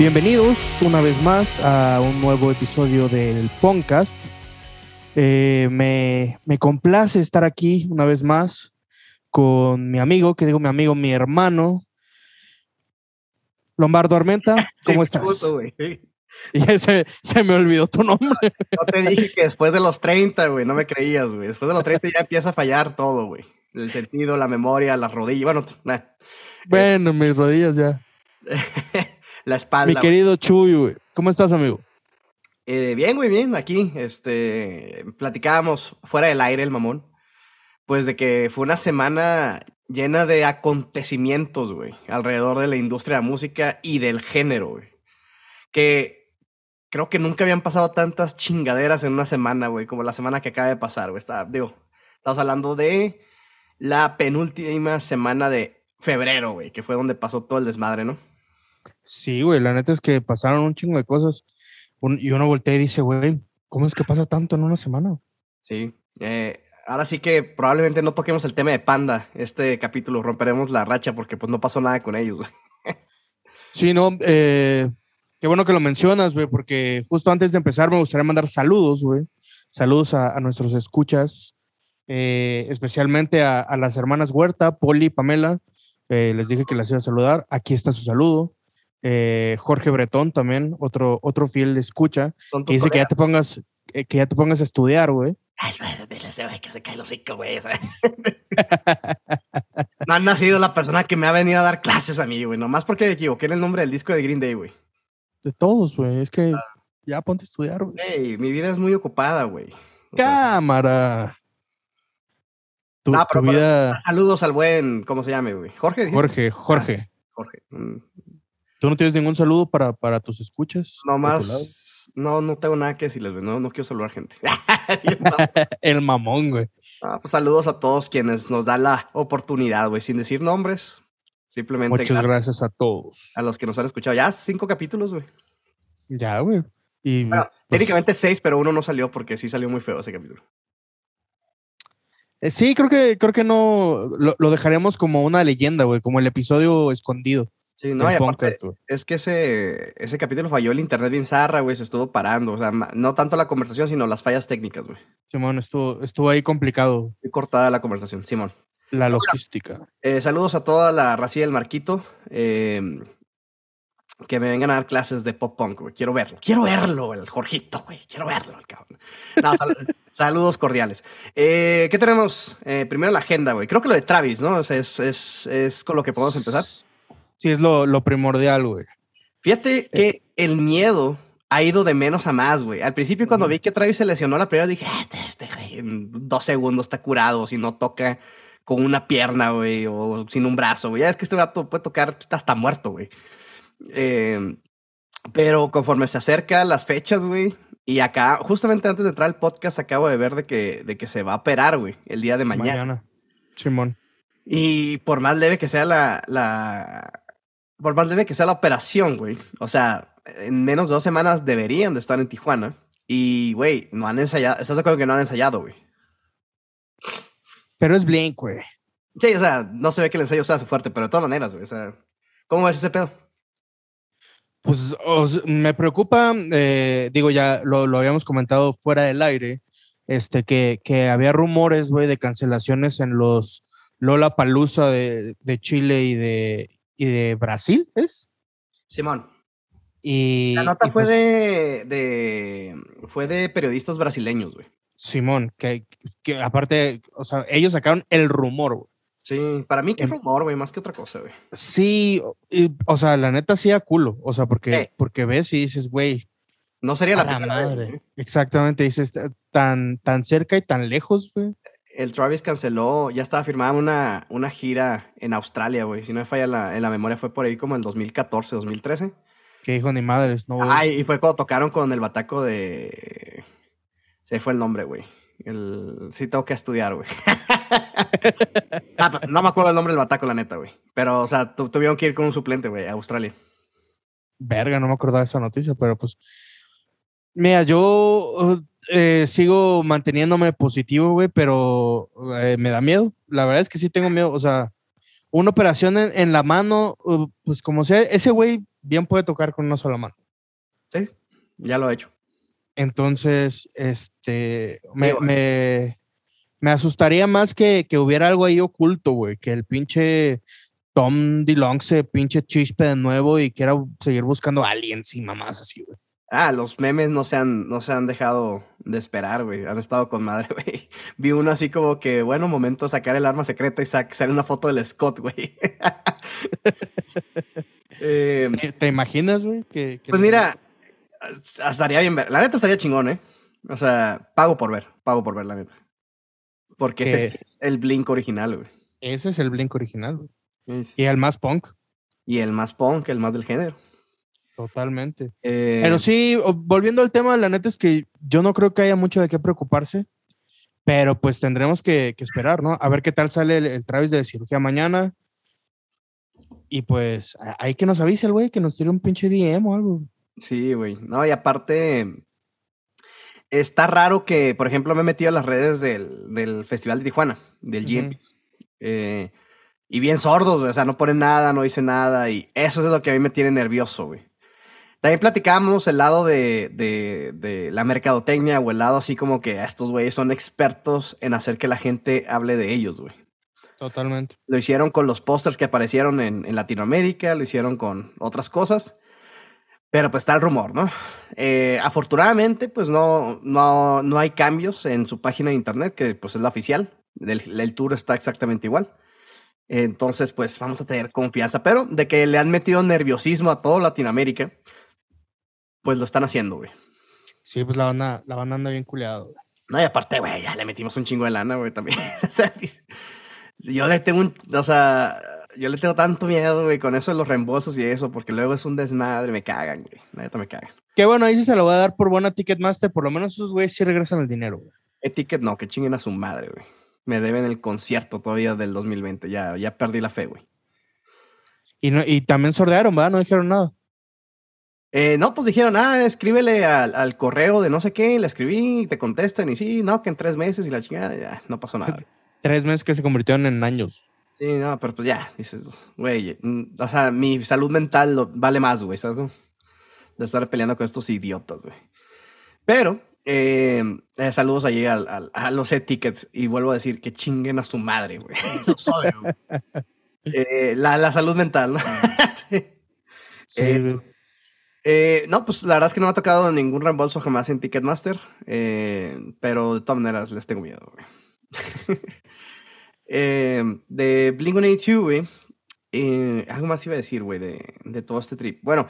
Bienvenidos una vez más a un nuevo episodio del podcast. Eh, me, me complace estar aquí una vez más con mi amigo, que digo mi amigo, mi hermano, Lombardo Armenta. ¿Cómo Sí, estás? puto, se, se me olvidó tu nombre. No te dije que después de los 30, güey, no me creías, güey. Después de los 30 ya empieza a fallar todo, güey. El sentido, la memoria, las rodillas, bueno, Bueno, mis rodillas ya. La espalda. Mi querido Chuy, güey. ¿Cómo estás, amigo? Eh, bien, güey, bien, aquí, este, platicábamos fuera del aire, el mamón, pues de que fue una semana llena de acontecimientos, güey, alrededor de la industria de la música y del género, güey. Que creo que nunca habían pasado tantas chingaderas en una semana, güey, como la semana que acaba de pasar, güey. Está, digo, estamos hablando de la penúltima semana de febrero, güey, que fue donde pasó todo el desmadre, ¿no? Sí, güey. La neta es que pasaron un chingo de cosas. Un- y uno voltea y dice, güey, ¿cómo es que pasa tanto en una semana? Sí. eh, ahora sí que probablemente no toquemos el tema de Panda. Este capítulo romperemos la racha porque pues no pasó nada con ellos. güey. Sí, no, eh, qué bueno que lo mencionas, güey, porque justo antes de empezar me gustaría mandar saludos, güey. Saludos a, a nuestros escuchas, eh, especialmente a, a las hermanas Huerta, Poli y Pamela. Eh, les dije que las iba a saludar. Aquí está su saludo. Eh, Jorge Bretón también, otro, otro fiel escucha, que dice que ya te pongas, eh, que ya te pongas a estudiar, güey. Ay, güey, dile ese güey que se cae el hocico, güey. no ha nacido la persona que me ha venido a dar clases a mí, güey. Nomás porque me equivoqué en el nombre del disco de Green Day, güey. De todos, güey. Es que ya ponte a estudiar, güey. Ey, mi vida es muy ocupada, güey. Cámara. Tu, tu pero- vida, saludos al buen, ¿cómo se llame, güey? Jorge. Jorge, Jorge. Jorge. Mm, ¿Tú no tienes ningún saludo para, para tus escuchas? No más. No, no tengo nada que decirles, güey. No, no quiero saludar gente. El mamón, güey. Ah, pues saludos a todos quienes nos dan la oportunidad, güey, sin decir nombres. Simplemente Muchas gracias gracias a todos. a los que nos han escuchado. Ya cinco capítulos, güey. Ya, güey. Y Bueno, pues, técnicamente seis, pero uno no salió porque sí salió muy feo ese capítulo. eh, sí, creo que, creo que no lo, lo dejaremos como una leyenda, güey, como el episodio escondido Sí, no, y aparte, podcast, es que ese, ese capítulo falló el internet bien zarra, güey, se estuvo parando. O sea, no tanto la conversación, sino las fallas técnicas, güey. Simón, estuvo, estuvo ahí complicado Muy cortada la conversación, Simón. la logística. Eh, saludos a toda la racía del Marquito. eh, que me vengan a dar clases de pop punk, güey. Quiero verlo. Quiero verlo, el Jorgito, güey. Quiero verlo, el cabrón. No, sal- saludos cordiales. Eh, ¿Qué tenemos? Eh, primero la agenda, güey. Creo que lo de Travis, ¿no? O sea, es, es, es con lo que podemos empezar. Sí, es lo, lo primordial, güey. Fíjate que el miedo ha ido de menos a más, güey. Al principio, cuando vi que Travis se lesionó la primera, dije, "Ah, este, este, güey, en dos segundos está curado si no toca con una pierna, güey, o sin un brazo, güey. Ya es que este vato puede tocar, está hasta muerto, güey. Eh, pero conforme se acerca las fechas, güey, y acá, justamente antes de entrar al podcast, acabo de ver de que, de que se va a operar, güey, el día de mañana. Mañana. Simón. Y por más leve que sea la, la. Por más leve que sea la operación, güey. O sea, en menos de dos semanas deberían de estar en Tijuana. Y, güey, no han ensayado. ¿Estás de acuerdo que no han ensayado, güey? Pero es Blink, güey. Sí, o sea, no se ve que el ensayo sea su fuerte, pero de todas maneras, güey. O sea, ¿cómo ves ese pedo? Pues me preocupa, eh, digo, ya lo, lo habíamos comentado fuera del aire, este, que, que había rumores, güey, de cancelaciones en los Lola Palusa de, de Chile y de, y de Brasil, ¿es? Simón. Y, La nota y, fue pues, de, de. Fue de periodistas brasileños, güey. Simón, que, que aparte, o sea, ellos sacaron el rumor, güey. Sí, para mí que rumor, güey, más que otra cosa, güey. Sí, y, o sea, la neta sí a culo, o sea, porque, porque ves y dices, güey, No sería la, primera madre. Exactamente, dices, tan, tan cerca y tan lejos, güey. El Travis canceló, ya estaba firmada una, una gira en Australia, güey. Si no me falla la, en la memoria, fue por ahí como en 2014, 2013. Que dijo ni madres, no. voy". Ay, y fue cuando tocaron con el bataco de. Se fue el nombre, güey. El... Sí, tengo que estudiar, güey. ah, pues no me acuerdo el nombre del bataco, la neta, güey. Pero, o sea, tu- tuvieron que ir con un suplente, güey, a Australia. Verga, no me acordaba de esa noticia, pero pues. Mira, yo eh, sigo manteniéndome positivo, güey, pero eh, me da miedo. La verdad es que sí tengo miedo. O sea, una operación en, en la mano, uh, pues como sea, ese güey bien puede tocar con una sola mano. Sí, ya lo ha hecho. Entonces, este, me, me, me asustaría más que, que, hubiera algo ahí oculto, güey, que el pinche Tom DeLong se pinche chispe de nuevo y quiera seguir buscando aliens y mamás así, güey. Ah, los memes no se han, no se han dejado de esperar, güey. Han estado con madre, güey. Vi uno así como que, bueno, momento sacar el arma secreta y sale una foto del Scott, güey. Em, ¿Te imaginas, güey? Que, pues mira, estaría bien ver. La neta estaría chingón, ¿eh? O sea, pago por ver, pago por ver, la neta. Porque ese es el Blink original, güey. Ese es el Blink original, güey. Y el más punk. Y el más punk, el más del género. Totalmente. Pero eh, sí, volviendo al tema, la neta es que yo no creo que haya mucho de qué preocuparse, pero pues tendremos que, esperar, ¿no? A ver qué tal sale el, Travis de cirugía mañana. Y pues hay que nos avise el güey, que nos tire un pinche DM o algo. Sí, güey. No, y aparte, está raro que, por ejemplo, me he metido a las redes del, Festival de Tijuana, del GM. Eh, y bien sordos, o sea, no ponen nada, no dicen nada, y eso es lo que a mí me tiene nervioso, güey. También platicábamos el lado de, la mercadotecnia o el lado así como que estos güeyes son expertos en hacer que la gente hable de ellos, güey. Totalmente. Lo hicieron con los pósters que aparecieron en, Latinoamérica, lo hicieron con otras cosas. Pero pues está el rumor, ¿no? Eh, afortunadamente, pues no, no, no hay cambios en su página de internet, que pues es la oficial. El, el tour está exactamente igual. Entonces, pues vamos a tener confianza. Pero de que le han metido nerviosismo a todo Latinoamérica, pues lo están haciendo, güey. Sí, pues la banda, la banda anda bien culeado, güey. No, y aparte, güey, ya le metimos un chingo de lana, güey, también. o sea, yo le tengo un, o sea, yo le tengo tanto miedo, güey, con eso de los reembolsos y eso, porque luego es un desmadre, me cagan, güey. Neta me cagan. Qué bueno, ahí sí se lo voy a dar por buena Ticketmaster, por lo menos esos güeyes sí regresan el dinero, güey. El ticket no, que chinguen a su madre, güey. Me deben el concierto todavía del 2020, ya, ya perdí la fe, güey. Y, no, y también sordearon, ¿verdad? No dijeron nada. Eh, no, pues dijeron, ah, escríbele al, correo de no sé qué, le escribí, y te contestan, y sí, no, que en tres meses y la chingada, ya, no pasó nada. Tres meses que se convirtieron en años. Sí, no, pero pues ya, dices, güey, mm, o sea, mi salud mental vale más, güey, ¿sabes? De estar peleando con estos idiotas, güey. Pero, eh, eh, saludos allí a los e-tickets y vuelvo a decir que chinguen a su madre, güey. la, la, salud mental, ¿no? sí. sí eh, no, pues la verdad es que no me ha tocado ningún reembolso jamás en Ticketmaster, eh, pero de todas maneras les tengo miedo, güey. eh, de Blink-182, güey, eh, algo más iba a decir, güey, de, de, todo este trip. Bueno,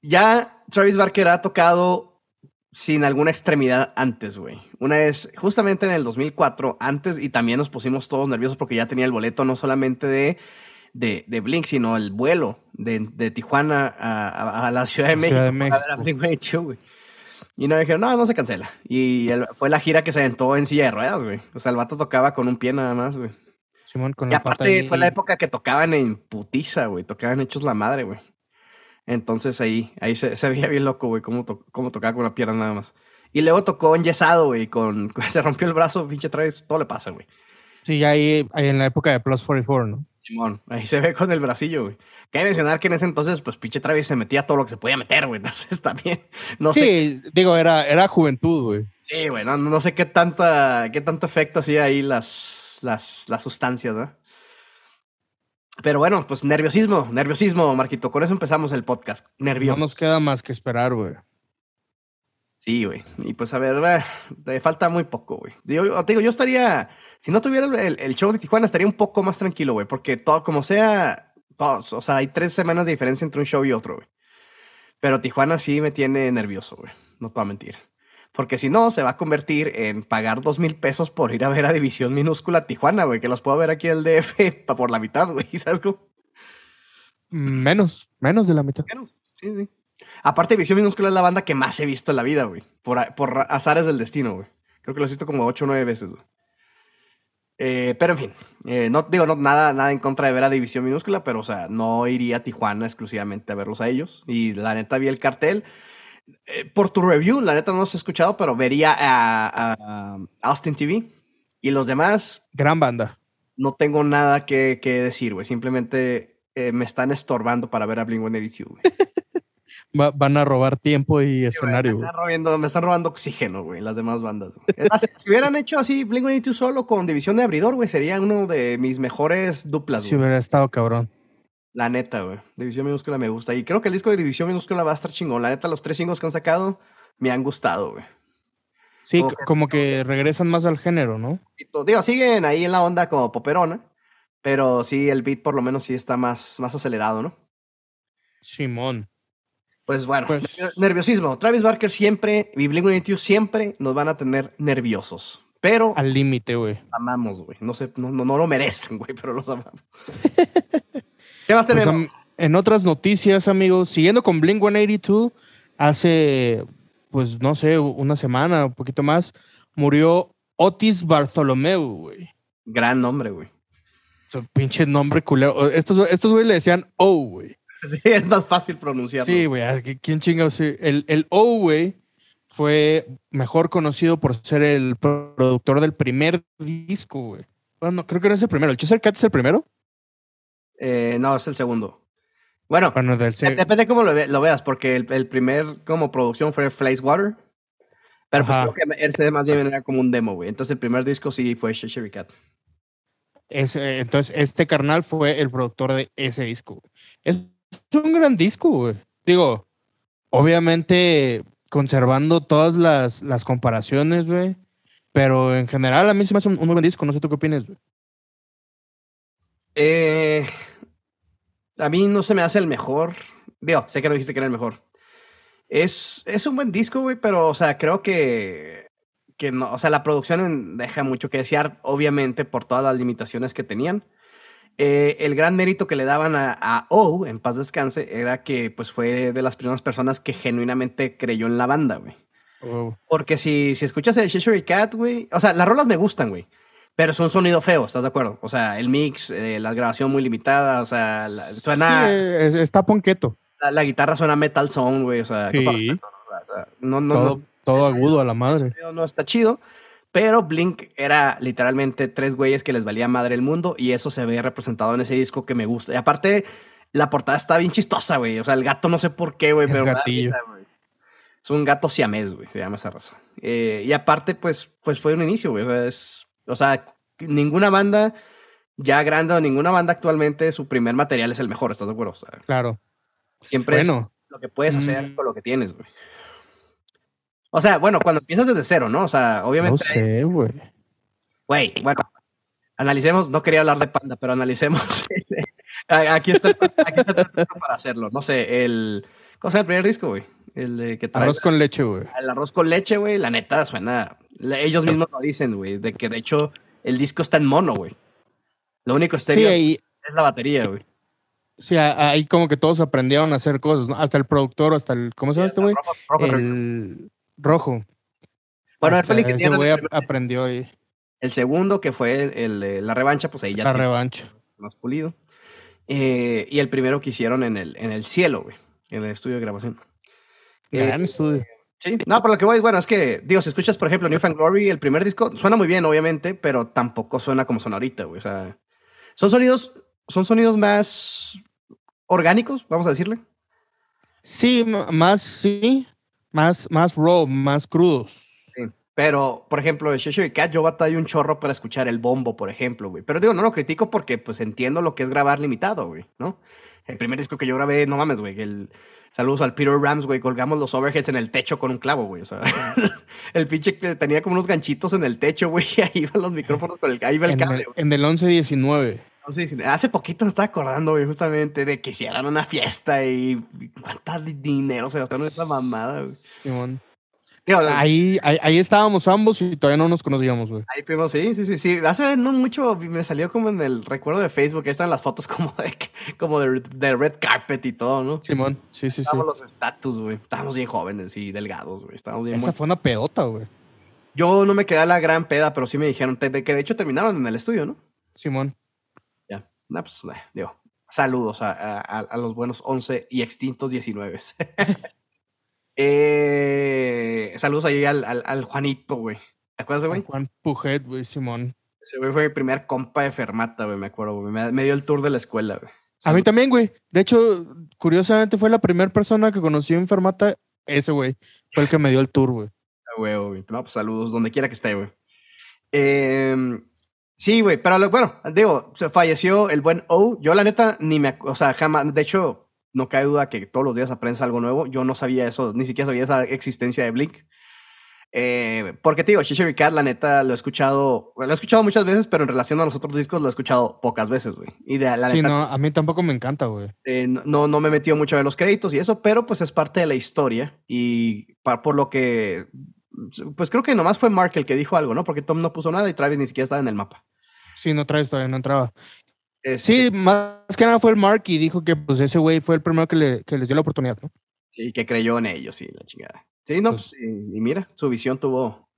ya Travis Barker ha tocado sin alguna extremidad antes, güey. Una vez, justamente en el 2004, antes, y también nos pusimos todos nerviosos porque ya tenía el boleto no solamente de de, de Blink, sino el vuelo de, de Tijuana a, a, la Ciudad de México. Ciudad de México. güey. Y no dijeron, no, no se cancela. Y fue la gira que se aventó en silla de ruedas, güey. O sea, el vato tocaba con un pie nada más, güey. Simón, con y aparte fue la época que tocaban en putiza, güey. Tocaban hechos la madre, güey. Entonces ahí, ahí se, se veía bien loco, güey, cómo, cómo tocaba con una pierna nada más. Y luego tocó en yesado, güey, con, se rompió el brazo, pinche Travis, todo le pasa, güey. Sí, ahí, ahí en la época de Plus 44, ¿no? Simón, ahí se ve con el bracillo, güey. Cabe mencionar que en ese entonces, pues pinche Travis se metía todo lo que se podía meter, güey. Entonces también, no sí, digo, era, era juventud, güey. Sí, güey, no, no, sé qué, tanta, qué tanto efecto hacía ahí las, las, las sustancias, ¿no? Pero bueno, pues nerviosismo, nerviosismo, Marquito. Con eso empezamos el podcast. Nervioso. No nos queda más que esperar, güey. Sí, güey. Y pues a ver, te falta muy poco, güey. Te digo, yo estaría si no tuviera el, show de Tijuana, estaría un poco más tranquilo, güey, porque todo, como sea, todos, o sea, hay tres semanas de diferencia entre un show y otro, güey. Pero Tijuana sí me tiene nervioso, güey. No te voy a mentir. Porque si no, se va a convertir en pagar dos mil pesos por ir a ver a División Minúscula Tijuana, güey, que los puedo ver aquí en el DF por la mitad, güey. ¿Sabes cómo? Menos, menos de la mitad. Menos, sí, sí. Aparte, División Minúscula es la banda que más he visto en la vida, güey. Por, por azares del destino, güey. Creo que lo he visto como ocho o nueve veces, güey. Eh, pero en fin, eh, no digo no, nada, nada en contra de ver a División Minúscula, pero o sea, no iría a Tijuana exclusivamente a verlos a ellos. Y la neta vi el cartel. Eh, por tu review, la neta no los he escuchado, pero vería a, Austin TV y los demás. Gran banda. No tengo nada que, que decir, güey. Simplemente me están estorbando para ver a Blink 182, van a robar tiempo y escenario. me, están robando, me, están robando, oxígeno, güey, las demás bandas. si hubieran hecho así Blink-182 solo con División de Abridor, güey, sería uno de mis mejores duplas, Si hubiera estado cabrón. La neta, güey. División Minúscula me gusta. Y creo que el disco de División Minúscula va a estar chingón. La neta, los tres singles que han sacado me han gustado, güey. Sí, como que regresan más al género, ¿no? Digo, siguen ahí en la onda como poperona, pero sí, el beat por lo menos sí está más, más acelerado, ¿no? Simón. Pues bueno, pues nerviosismo. Travis Barker siempre y Blink-182 siempre nos van a tener nerviosos. Pero. Al límite, güey. Amamos, güey. No, sé, no, no, lo merecen, güey, pero los amamos. ¿Qué más pues, tenemos? en otras noticias, amigos, siguiendo con Blink 182, hace, pues no sé, una semana, un poquito más, murió Otis Bartholomew, güey. Gran nombre, güey. pinche nombre culero. Estos, estos güey le decían O, güey. Sí, es más fácil pronunciarlo. Sí, güey. ¿Quién chingados? El, el O, güey, fue mejor conocido por ser el productor del primer disco, güey. Bueno, creo que no es el primero. ¿El Chester Cat es el primero? Eh, no, es el segundo. Bueno, depende de cómo lo, veas, porque el, primer como producción fue Water. Pero pues creo que ese más bien era como un demo, güey. Entonces el primer disco sí fue Cheshire Cat. entonces, este carnal fue el productor de ese disco. Es un gran disco, güey. Digo, obviamente conservando todas las, las comparaciones, güey. Pero en general a mí se me hace un, buen disco. No sé tú qué opinas, güey. Eh, a mí no se me hace el mejor. Digo, sé que no dijiste que era el mejor. Es, es un buen disco, güey, pero, o sea, creo que, que no, o sea, la producción deja mucho que desear, obviamente, por todas las limitaciones que tenían. Eh, el gran mérito que le daban a, O, en paz descanse, era que, pues, fue de las primeras personas que genuinamente creyó en la banda, güey. Oh. Porque si, si escuchas el Cheshire Cat, güey, o sea, las rolas me gustan, güey. Pero es un sonido feo, ¿estás de acuerdo? O sea, el mix, eh, la grabación muy limitada, o sea, suena... Sí, está ponqueto. La, guitarra suena metal song, güey, o sea, no, no, todo, agudo a la madre. No está chido, pero Blink era literalmente tres güeyes que les valía madre el mundo y eso se ve representado en ese disco que me gusta. Y aparte, la portada está bien chistosa, güey. O sea, el gato no sé por qué, güey, pero... Gatillo. es un gato siamés, güey, se llama esa raza. Eh, y aparte, pues, pues fue un inicio, güey. O sea, es o sea, ninguna banda ya grande o ninguna banda actualmente, su primer material es el mejor, ¿estás de acuerdo? claro. Siempre es lo que puedes hacer mm. con lo que tienes, güey. O sea, bueno, cuando empiezas desde cero, ¿no? O sea, obviamente. No sé, güey. Güey, bueno, analicemos, no quería hablar de panda, pero analicemos. aquí está, aquí está para hacerlo. No sé, el. ¿Cómo se el primer disco, güey? El de que trae, Arroz con leche, güey. El arroz con leche, güey, la neta suena ellos mismos lo dicen, güey, de que de hecho el disco está en mono, güey. Lo único estéreo es la batería, güey. Sí, ahí como que todos aprendieron a hacer cosas, ¿no? Hasta el productor, hasta el. ¿Cómo se llama este güey? El rojo. Bueno, el que ese güey aprendió ahí. El segundo, que fue el, la revancha, pues ahí ya. La revancha. Más pulido. Eh, y el primero que hicieron en el, en el cielo, güey. En el estudio de grabación. Gran eh, estudio. Sí, no, por lo que voy, bueno, es que, digo, si escuchas, por ejemplo, New Fan Glory, el primer disco, suena muy bien, obviamente, pero tampoco suena como suena ahorita, güey. O sea, son sonidos, son sonidos más orgánicos, vamos a decirle. Sí, más, sí, más, más raw, más crudos. Sí, pero, por ejemplo, de Shesho y Cat, yo batallo un chorro para escuchar el bombo, por ejemplo, güey. Pero digo, no lo critico porque, pues, entiendo lo que es grabar limitado, güey, ¿no? El primer disco que yo grabé, no mames, güey, el Saludos al Peter Rams, güey. Colgamos los overheads en el techo con un clavo, güey. O sea, el pinche tenía como unos ganchitos en el techo, güey. Ahí iban los micrófonos con el, ahí iba el cable. en el 11-19. Hace poquito me estaba acordando, güey, justamente de que hicieran una fiesta y cuánta dinero se gastaron en esa mamada, güey ahí, ahí, estábamos ambos y todavía no nos conocíamos, güey. Ahí fuimos, sí, sí, sí, sí. Hace no mucho me salió como en el recuerdo de Facebook, ahí están las fotos como de, como de, red carpet y todo, ¿no? Simón, sí, sí, Estábamos los estatus, güey. Estábamos bien jóvenes y delgados, güey. Estábamos bien Esa fue una pedota, güey. Yo no me quedé a la gran peda, pero sí me dijeron que de hecho terminaron en el estudio, ¿no? Simón. No, pues, eh, digo, saludos a, a, los buenos 11 y extintos 19. Eh, saludos ahí al, al, Juanito, güey. ¿Te acuerdas, güey? Juan Pujet, güey, Simón. Ese güey fue mi primer compa de Fermata, güey, me acuerdo, güey. Me, dio el tour de la escuela, güey. A mí también, güey. De hecho, curiosamente fue la primera persona que conocí enfermata, ese güey. Fue el que me dio el tour, güey. Ah, güey, No, pues saludos, donde quiera que esté, güey. Eh, sí, güey, pero bueno, digo, se falleció el buen O. Yo, la neta, ni me. O sea, jamás. De hecho, no cae duda que todos los días aprendes algo nuevo. Yo no sabía eso, ni siquiera sabía esa existencia de Blink. Eh, porque te digo, Shisha Cat, la neta, lo he escuchado, lo he escuchado muchas veces, pero en relación a los otros discos lo he escuchado pocas veces, güey. Y de la sí, no, a mí tampoco me encanta, güey. Eh, no, no me he metido mucho a ver los créditos y eso, pero pues es parte de la historia y por lo que, pues creo que nomás fue Mark el que dijo algo, ¿no? Porque Tom no puso nada y Travis ni siquiera estaba en el mapa. Sí, no, Travis todavía no entraba. Sí, este más que nada fue el Mark y dijo que pues ese güey fue el primero que, le, que les dio la oportunidad, ¿no? Sí, que creyó en ellos, sí, la chingada. Sí, no, pues, pues y, mira, su visión tuvo.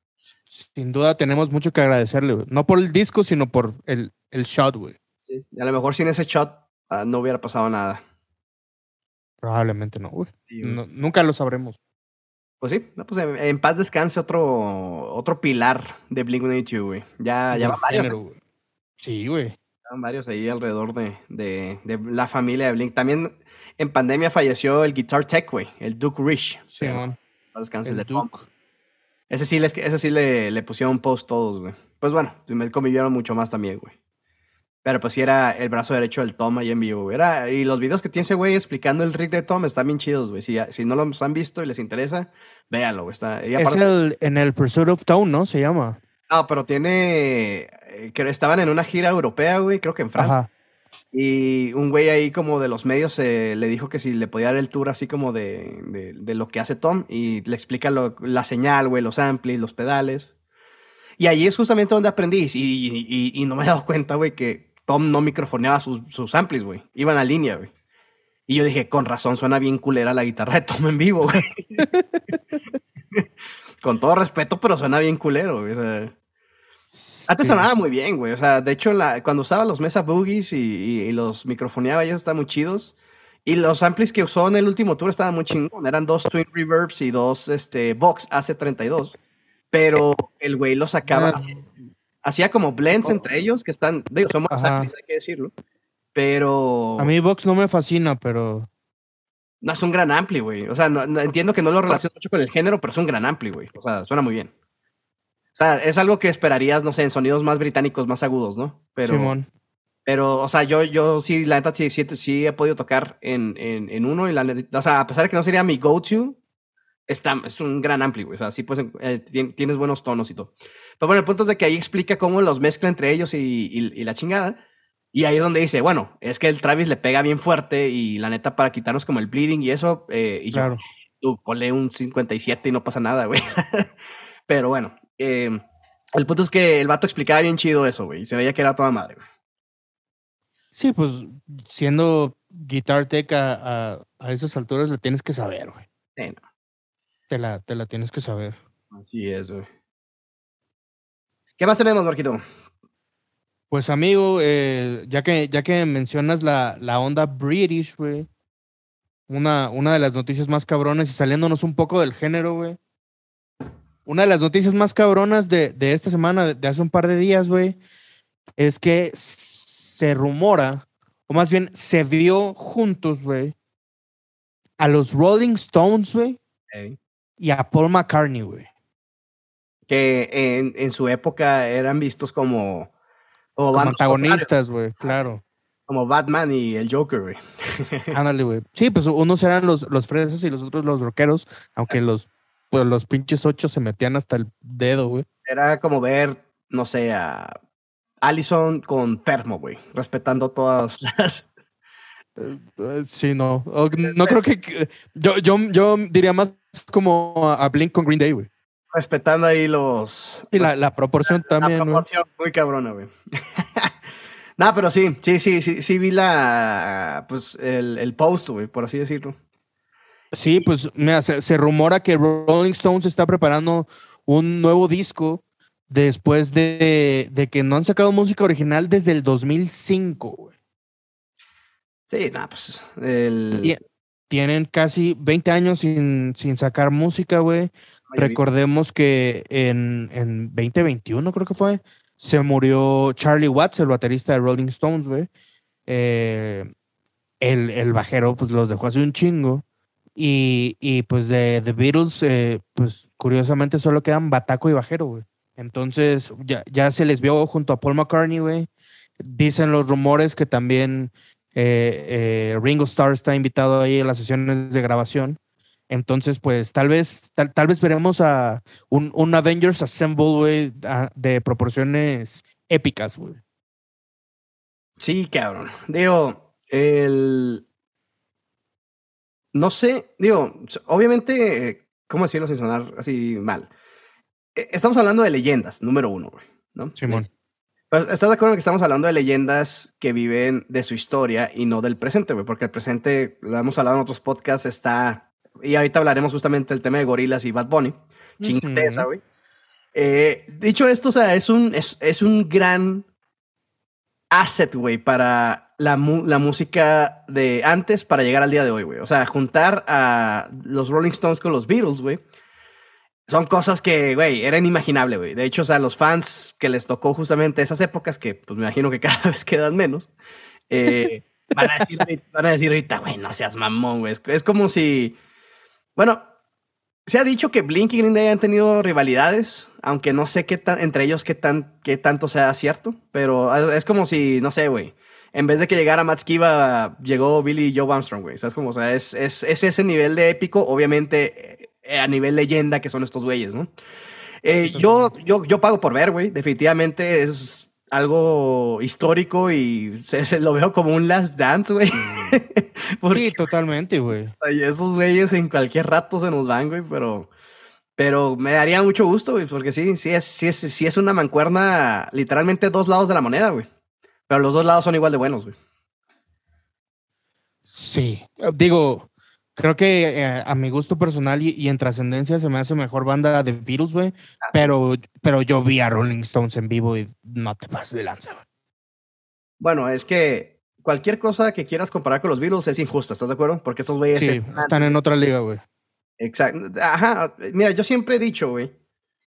Sin duda tenemos mucho que agradecerle, güey. No por el disco, sino por el, el shot, güey. Sí, a lo mejor sin ese shot ah, no hubiera pasado nada. Probablemente no, güey. nunca lo sabremos. Pues sí, no, pues en, paz descanse otro, otro pilar de Blink-182, güey. Ya, ya van varios. ¿eh? Sí, güey varios ahí alrededor de, de, de, la familia de Blink. También en pandemia falleció el Guitar Tech, güey, el Duke Rich. Sí, man. el de Duke. Ese sí, les, ese sí le, le pusieron post todos, güey. Pues bueno, me convivieron mucho más también, güey. Pero pues sí era el brazo derecho del Tom ahí en vivo, Era, y los videos que tiene ese güey explicando el rig de Tom están bien chidos, güey. Si, si no los han visto y les interesa, véanlo, güey. Está, es el, en el Pursuit of Tone, ¿no? Se llama. Ah, pero tiene. Eh, que estaban en una gira europea, güey, creo que en Francia. Y un güey ahí como de los medios eh, le dijo que si le podía dar el tour así como de, de, lo que hace Tom y le explica la señal, güey, los amplis, los pedales. Y ahí es justamente donde aprendí y, y, no me he dado cuenta, güey, que Tom no microfoneaba sus, sus amplis, güey. Iban a línea, güey. Y yo dije, con razón, suena bien culera la guitarra de Tom en vivo, güey. con todo respeto, pero suena bien culero, güey. O sea, antes sonaba muy bien, güey. O sea, de hecho, la, cuando usaba los Mesa Boogies y, los microfoneaba, ellos estaban muy chidos. Y los amplis que usó en el último tour estaban muy chingón. Eran dos Twin Reverbs y dos este, Vox AC32. Pero el güey los sacaba. Ah. Hacía, como blends oh. entre ellos que están. Digo, son más amplis, hay que decirlo. Pero. A mí Vox no me fascina, pero. No, es un gran ampli, güey. O sea, entiendo que no lo relaciono mucho con el género, pero es un gran ampli, güey. O sea, suena muy bien. O sea, es algo que esperarías, no sé, en sonidos más británicos, más agudos, ¿no? Pero, Simón. Pero, o sea, yo, yo sí, la neta, sí, sí, he podido tocar en, en, en, uno y la neta, o sea, a pesar de que no sería mi go-to, es un gran ampli, güey. O sea, sí, pues eh, tienes buenos tonos y todo. Pero bueno, el punto es de que ahí explica cómo los mezcla entre ellos y, y, la chingada. Y ahí es donde dice, bueno, es que el Travis le pega bien fuerte y la neta para quitarnos como el bleeding y eso, eh, y claro. yo, tú ponle un 57 y no pasa nada, güey. Pero bueno, Em, el punto es que el vato explicaba bien chido eso, güey. Se veía que era toda madre, güey. Sí, pues siendo Guitar Tech a, esas alturas le tienes que saber, güey. Sí, te, la, te la tienes que saber. Así es, güey. ¿Qué más tenemos, Marquito? Pues amigo, eh, ya, que, ya que mencionas la, la onda British, güey. Una, una de las noticias más cabrones y saliéndonos un poco del género, güey. Una de las noticias más cabronas de, esta semana, de hace un par de días, güey, es que se rumora, o más bien se vio juntos, güey, a los Rolling Stones, güey, y a Paul McCartney, güey. Que en, su época eran vistos como, como, antagonistas, güey, claro. Como Batman y el Joker, güey. Ándale, güey. Sí, pues unos eran los, los fresas y los otros los rockeros, aunque los pues los pinches ocho se metían hasta el dedo, güey. Era como ver, no sé, a Allison con Termo, güey, respetando todas las... Eh, sí, no. No creo que... Yo, yo, yo diría más como a Blink con Green Day, güey. Respetando ahí los... Y la, la, proporción también, La proporción muy cabrona, güey. no, pero sí, sí, sí, sí, sí vi la... Pues el, el post, güey, por así decirlo. Sí, pues mira, se, rumora que Rolling Stones está preparando un nuevo disco después de, que no han sacado música original desde el 2005, güey. Sí, no, pues el... Tienen casi 20 años sin, sin sacar música, güey. Recordemos que en, en 2021, creo que fue, se murió Charlie Watts, el baterista de Rolling Stones, güey. Eh, el, el bajero pues los dejó hace un chingo. Y, y pues de The Beatles, eh, pues curiosamente solo quedan Bataco y Bajero, güey. Entonces ya, ya se les vio junto a Paul McCartney, güey. Dicen los rumores que también eh, eh, Ringo Starr está invitado ahí a las sesiones de grabación. Entonces, pues tal vez, tal, tal vez veremos a un, un Avengers Assemble, güey, de proporciones épicas, güey. Sí, cabrón. Digo, el. No sé, digo, obviamente, ¿cómo decirlo sin sonar así mal? E, estamos hablando de leyendas, número uno, güey, ¿no? Simón. Pero ¿Estás de acuerdo que estamos hablando de leyendas que viven de su historia y no del presente, güey? Porque el presente, lo hemos hablado en otros podcasts, está. Y ahorita hablaremos justamente del tema de gorilas y Bad Bunny. Chingate esa, güey. Eh, dicho esto, o sea, es un, es, es un gran asset, güey, para la, la, música de antes para llegar al día de hoy, güey. O sea, juntar a los Rolling Stones con los Beatles, güey. Son cosas que, güey, eran inimaginables, güey. De hecho, o sea, los fans que les tocó justamente esas épocas, que pues me imagino que cada vez quedan menos, eh, van, a decir, van a decir ahorita, güey, no seas mamón, güey. Es, como si, bueno, se ha dicho que Blink y Green Day han tenido rivalidades, aunque no sé qué tan, entre ellos qué, tan, qué tanto sea cierto, pero es como si, no sé, güey, en vez de que llegara Matt Skiba, llegó Billy Joe Armstrong, güey. ¿Sabes cómo? O sea, es, es, es, ese nivel de épico, obviamente eh, a nivel leyenda que son estos güeyes, ¿no? Eh, yo, yo, yo pago por ver, güey. Definitivamente es algo histórico y se, lo veo como un last dance, güey. sí, totalmente, güey. Esos güeyes en cualquier rato se nos van, güey, pero, pero me daría mucho gusto, güey, porque sí, sí es, sí, es, sí es una mancuerna, literalmente dos lados de la moneda, güey. Pero los dos lados son igual de buenos, güey. Sí, digo, creo que eh, a mi gusto personal y, en trascendencia se me hace mejor banda de Beatles, güey. Pero, pero yo vi a Rolling Stones en vivo y no te pases de lanza, güey. Bueno, es que cualquier cosa que quieras comparar con los Beatles es injusta, ¿estás de acuerdo? Porque estos güeyes están en otra liga, güey. Exacto. Ajá. Mira, yo siempre he dicho, güey,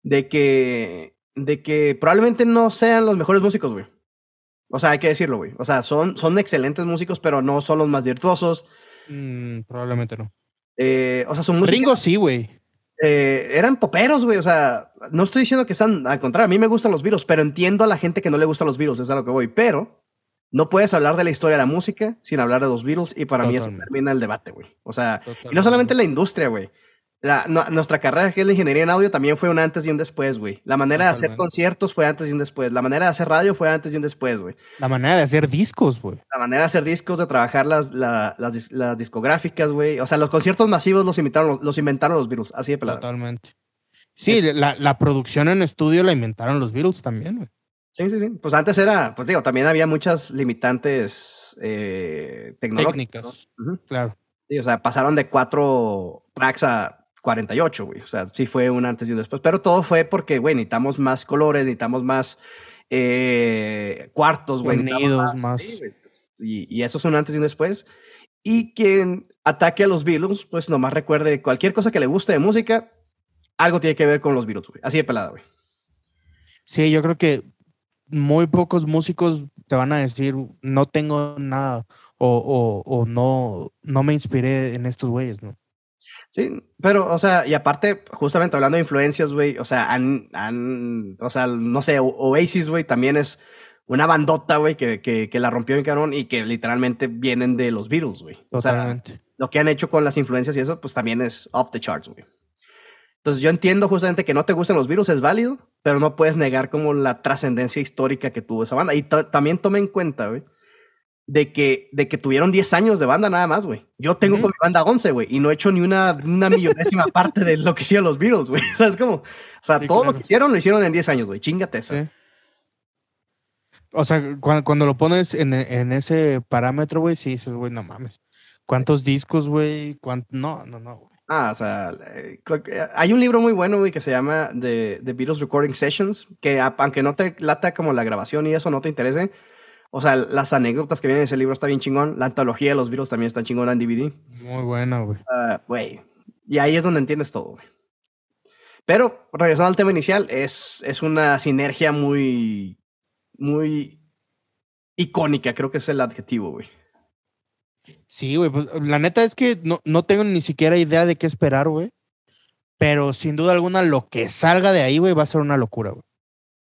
de que, de que probablemente no sean los mejores músicos, güey. O sea, hay que decirlo, güey. O sea, son, son excelentes músicos, pero no son los más virtuosos. Mm, probablemente no. Eh, o sea, son músicos. Ringo sí, güey. Eh, eran poperos, güey. O sea, no estoy diciendo que están. Al contrario, a mí me gustan los virus, pero entiendo a la gente que no le gustan los virus, es a lo que voy. Pero no puedes hablar de la historia de la música sin hablar de los virus, y para mí eso termina el debate, güey. O sea, y no solamente la industria, güey nuestra carrera, que es la ingeniería en audio, también fue un antes y un después, güey. La manera de hacer conciertos fue antes y un después. La manera de hacer radio fue antes y un después, güey. La manera de hacer discos, güey. La manera de hacer discos, de trabajar las, las, discográficas, güey. O sea, los conciertos masivos los, inventaron, los inventaron los virus, así de pelado. Totalmente. Sí, la, la, producción en estudio la inventaron los virus también, güey. Sí, sí, sí. Pues antes era, pues digo, también había muchas limitantes eh, tecnológicas. Técnicas, claro. Sí, o sea, pasaron de cuatro tracks a 48, güey. O sea, sí fue un antes y un después. Pero todo fue porque, güey, necesitamos más colores, necesitamos más eh, cuartos, güey. Más. más. Pues, y, y, eso es un antes y un después. Y quien ataque a los Beatles, pues nomás recuerde cualquier cosa que le guste de música, algo tiene que ver con los Beatles, güey. Así de pelada, güey. Sí, yo creo que muy pocos músicos te van a decir, no tengo nada o, o, o no, no me inspiré en estos güeyes, ¿no? Sí, pero, o sea, y aparte, justamente hablando de influencias, güey, o sea, han, han, o sea, no sé, Oasis, güey, también es una bandota, güey, que, que, que, la rompió en canon y que literalmente vienen de los Beatles, güey. O sea, lo que han hecho con las influencias y eso, pues también es off the charts, güey. Entonces yo entiendo justamente que no te gusten los virus, es válido, pero no puedes negar como la trascendencia histórica que tuvo esa banda. Y también tome en cuenta, güey, de que, de que tuvieron 10 años de banda nada más, güey. Yo tengo con mi banda 11, güey, y no he hecho ni una, una millonésima parte de lo que hicieron los Beatles, güey. O sea, es como, o sea, todo lo que hicieron lo hicieron en 10 años, güey. Chingate esa. O sea, cuando, lo pones en, en ese parámetro, güey, sí dices, güey, no mames. ¿Cuántos discos, güey? No, no, no, güey. Ah, o sea, hay un libro muy bueno, güey, que se llama The, The Beatles Recording Sessions, que aunque no te lata como la grabación y eso no te interese, o sea, las anécdotas que vienen en ese libro está bien chingón. La antología de los virus también está chingón en DVD. Muy buena, güey. Ah, güey. y ahí es donde entiendes todo, güey. Pero, regresando al tema inicial, es, es una sinergia muy, muy icónica, creo que es el adjetivo, güey. Sí, güey, pues la neta es que no, no tengo ni siquiera idea de qué esperar, güey. Pero sin duda alguna, lo que salga de ahí, güey, va a ser una locura, güey.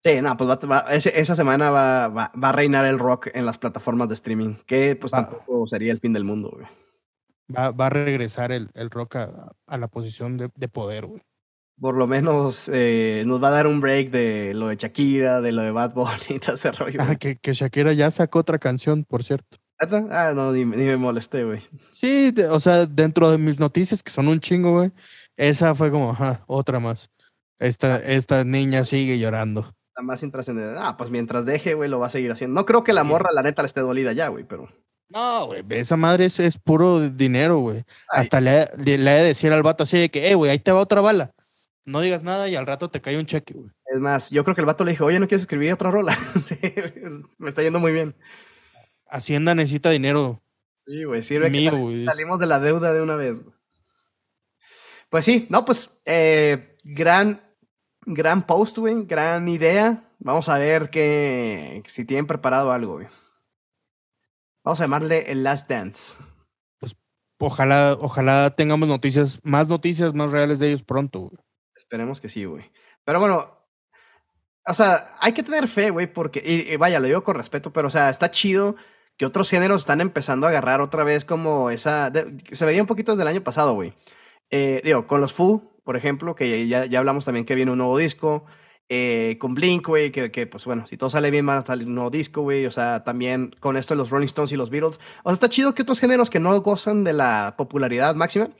Sí, no, pues esa semana va, va, a reinar el rock en las plataformas de streaming, que pues tampoco sería el fin del mundo, güey. Va, va a regresar el, el rock a, a, la posición de, de poder, güey. Por lo menos eh, nos va a dar un break de lo de Shakira, de lo de Bad Bunny y todo ese rollo. Ah, que, que, Shakira ya sacó otra canción, por cierto. Ah, no, ni, ni me molesté, güey. Sí, o sea, dentro de mis noticias, que son un chingo, güey, esa fue como, ajá, otra más. Esta, esta niña sigue llorando. La más intrascendente. Ah, pues mientras deje, güey, lo va a seguir haciendo. No creo que la morra, la neta, le esté dolida ya, güey, pero. No, güey, esa madre es, es puro dinero, güey. Hasta le, le, le, de decir al vato así de que, eh, güey, ahí te va otra bala. No digas nada y al rato te cae un cheque, güey. Es más, yo creo que el vato le dijo, oye, ¿no quieres escribir otra rola? me está yendo muy bien. Hacienda necesita dinero. Sí, güey, sirve que sal salimos de la deuda de una vez, güey. Pues sí, no, pues eh, gran, gran post, güey, gran idea. Vamos a ver que, si tienen preparado algo, güey. Vamos a llamarle el Last Dance. Pues ojalá, ojalá tengamos noticias, más noticias más reales de ellos pronto, güey. Esperemos que sí, güey. Pero bueno, o sea, hay que tener fe, güey, porque, y, vaya, lo digo con respeto, pero, o sea, está chido que otros géneros están empezando a agarrar otra vez como esa, se veía un poquito desde el año pasado, güey. Eh, digo, con los Foo, por ejemplo, que ya, ya hablamos también que viene un nuevo disco. Eh, con Blink, güey, que, que, pues bueno, si todo sale bien va a salir un nuevo disco, güey. O sea, también con esto de los Rolling Stones y los Beatles. O sea, está chido que otros géneros que no gozan de la popularidad máxima,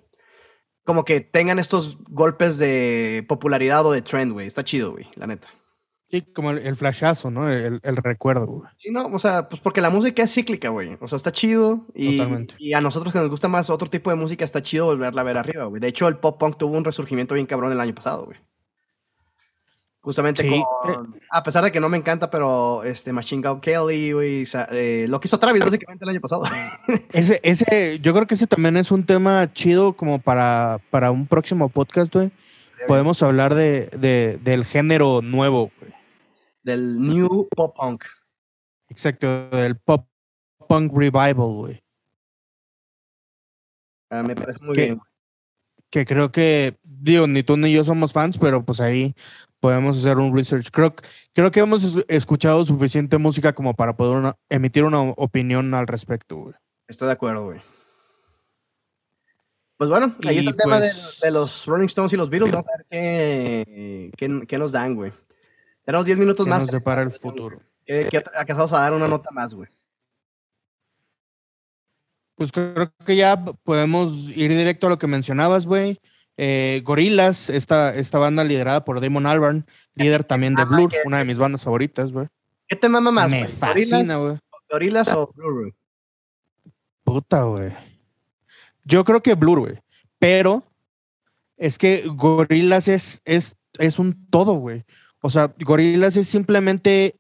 como que tengan estos golpes de popularidad o de trend, güey. Está chido, güey, la neta. Sí, como el, flashazo, ¿no? El, el, recuerdo, güey. Sí, no, o sea, pues porque la música es cíclica, güey. O sea, está chido. Y, y, a nosotros que nos gusta más otro tipo de música, está chido volverla a ver arriba, güey. De hecho, el pop punk tuvo un resurgimiento bien cabrón el año pasado, güey. Justamente con, A pesar de que no me encanta, pero este Machine Gun Kelly, güey, eh, lo que hizo Travis básicamente el año pasado. ese, ese, yo creo que ese también es un tema chido como para, para un próximo podcast, güey. Podemos hablar de, de, del género nuevo. Del new pop punk. Exacto, del pop punk revival, güey. Ah, me parece muy bien. Que creo que, digo, ni tú ni yo somos fans, pero pues ahí podemos hacer un research. Creo, creo que hemos escuchado suficiente música como para poder emitir una opinión al respecto, güey. Estoy de acuerdo, güey. Pues bueno, ahí está el tema pues de, los Rolling Stones y los Beatles. Vamos a ver qué, qué, nos dan, güey. Tenemos 10 minutos más. Nos depara el futuro. ¿Qué, qué a dar una nota más, güey? Pues creo que ya podemos ir directo a lo que mencionabas, güey. Eh, Gorilas, esta, esta banda liderada por Damon Albarn, líder también de Blur, una de mis bandas favoritas, güey. ¿Qué te mama más? Me fascina, güey. ¿Gorilas o Blur, güey? Puta, güey. Yo creo que Blur, güey. Pero es que Gorilas es, es, es un todo, güey. O sea, Gorilas es simplemente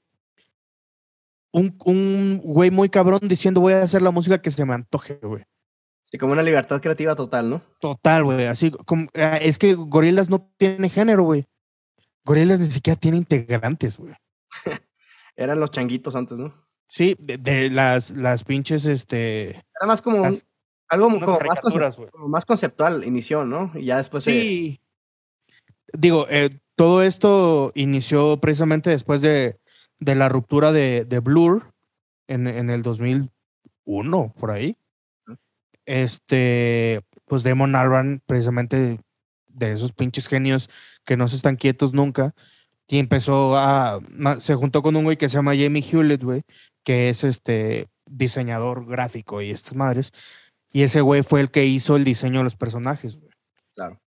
un, un güey muy cabrón diciendo voy a hacer la música que se me antoje, güey. Sí, como una libertad creativa total, ¿no? Total, güey. Así como, ah, es que Gorilas no tiene género, güey. Gorilas ni siquiera tiene integrantes, güey. Eran los changuitos antes, ¿no? Sí, de, las, las pinches, este. Era más como algo como, más, conceptual, inició, ¿no? Y ya después. Sí. Digo, eh, todo esto inició precisamente después de, de la ruptura de, de Blur en, en el 2001, por ahí este, pues Damon Albarn, precisamente de esos pinches genios que no se están quietos nunca, y empezó a, se juntó con un güey que se llama Jamie Hewlett, güey, que es este diseñador gráfico y estas madres, y ese güey fue el que hizo el diseño de los personajes, güey. Claro.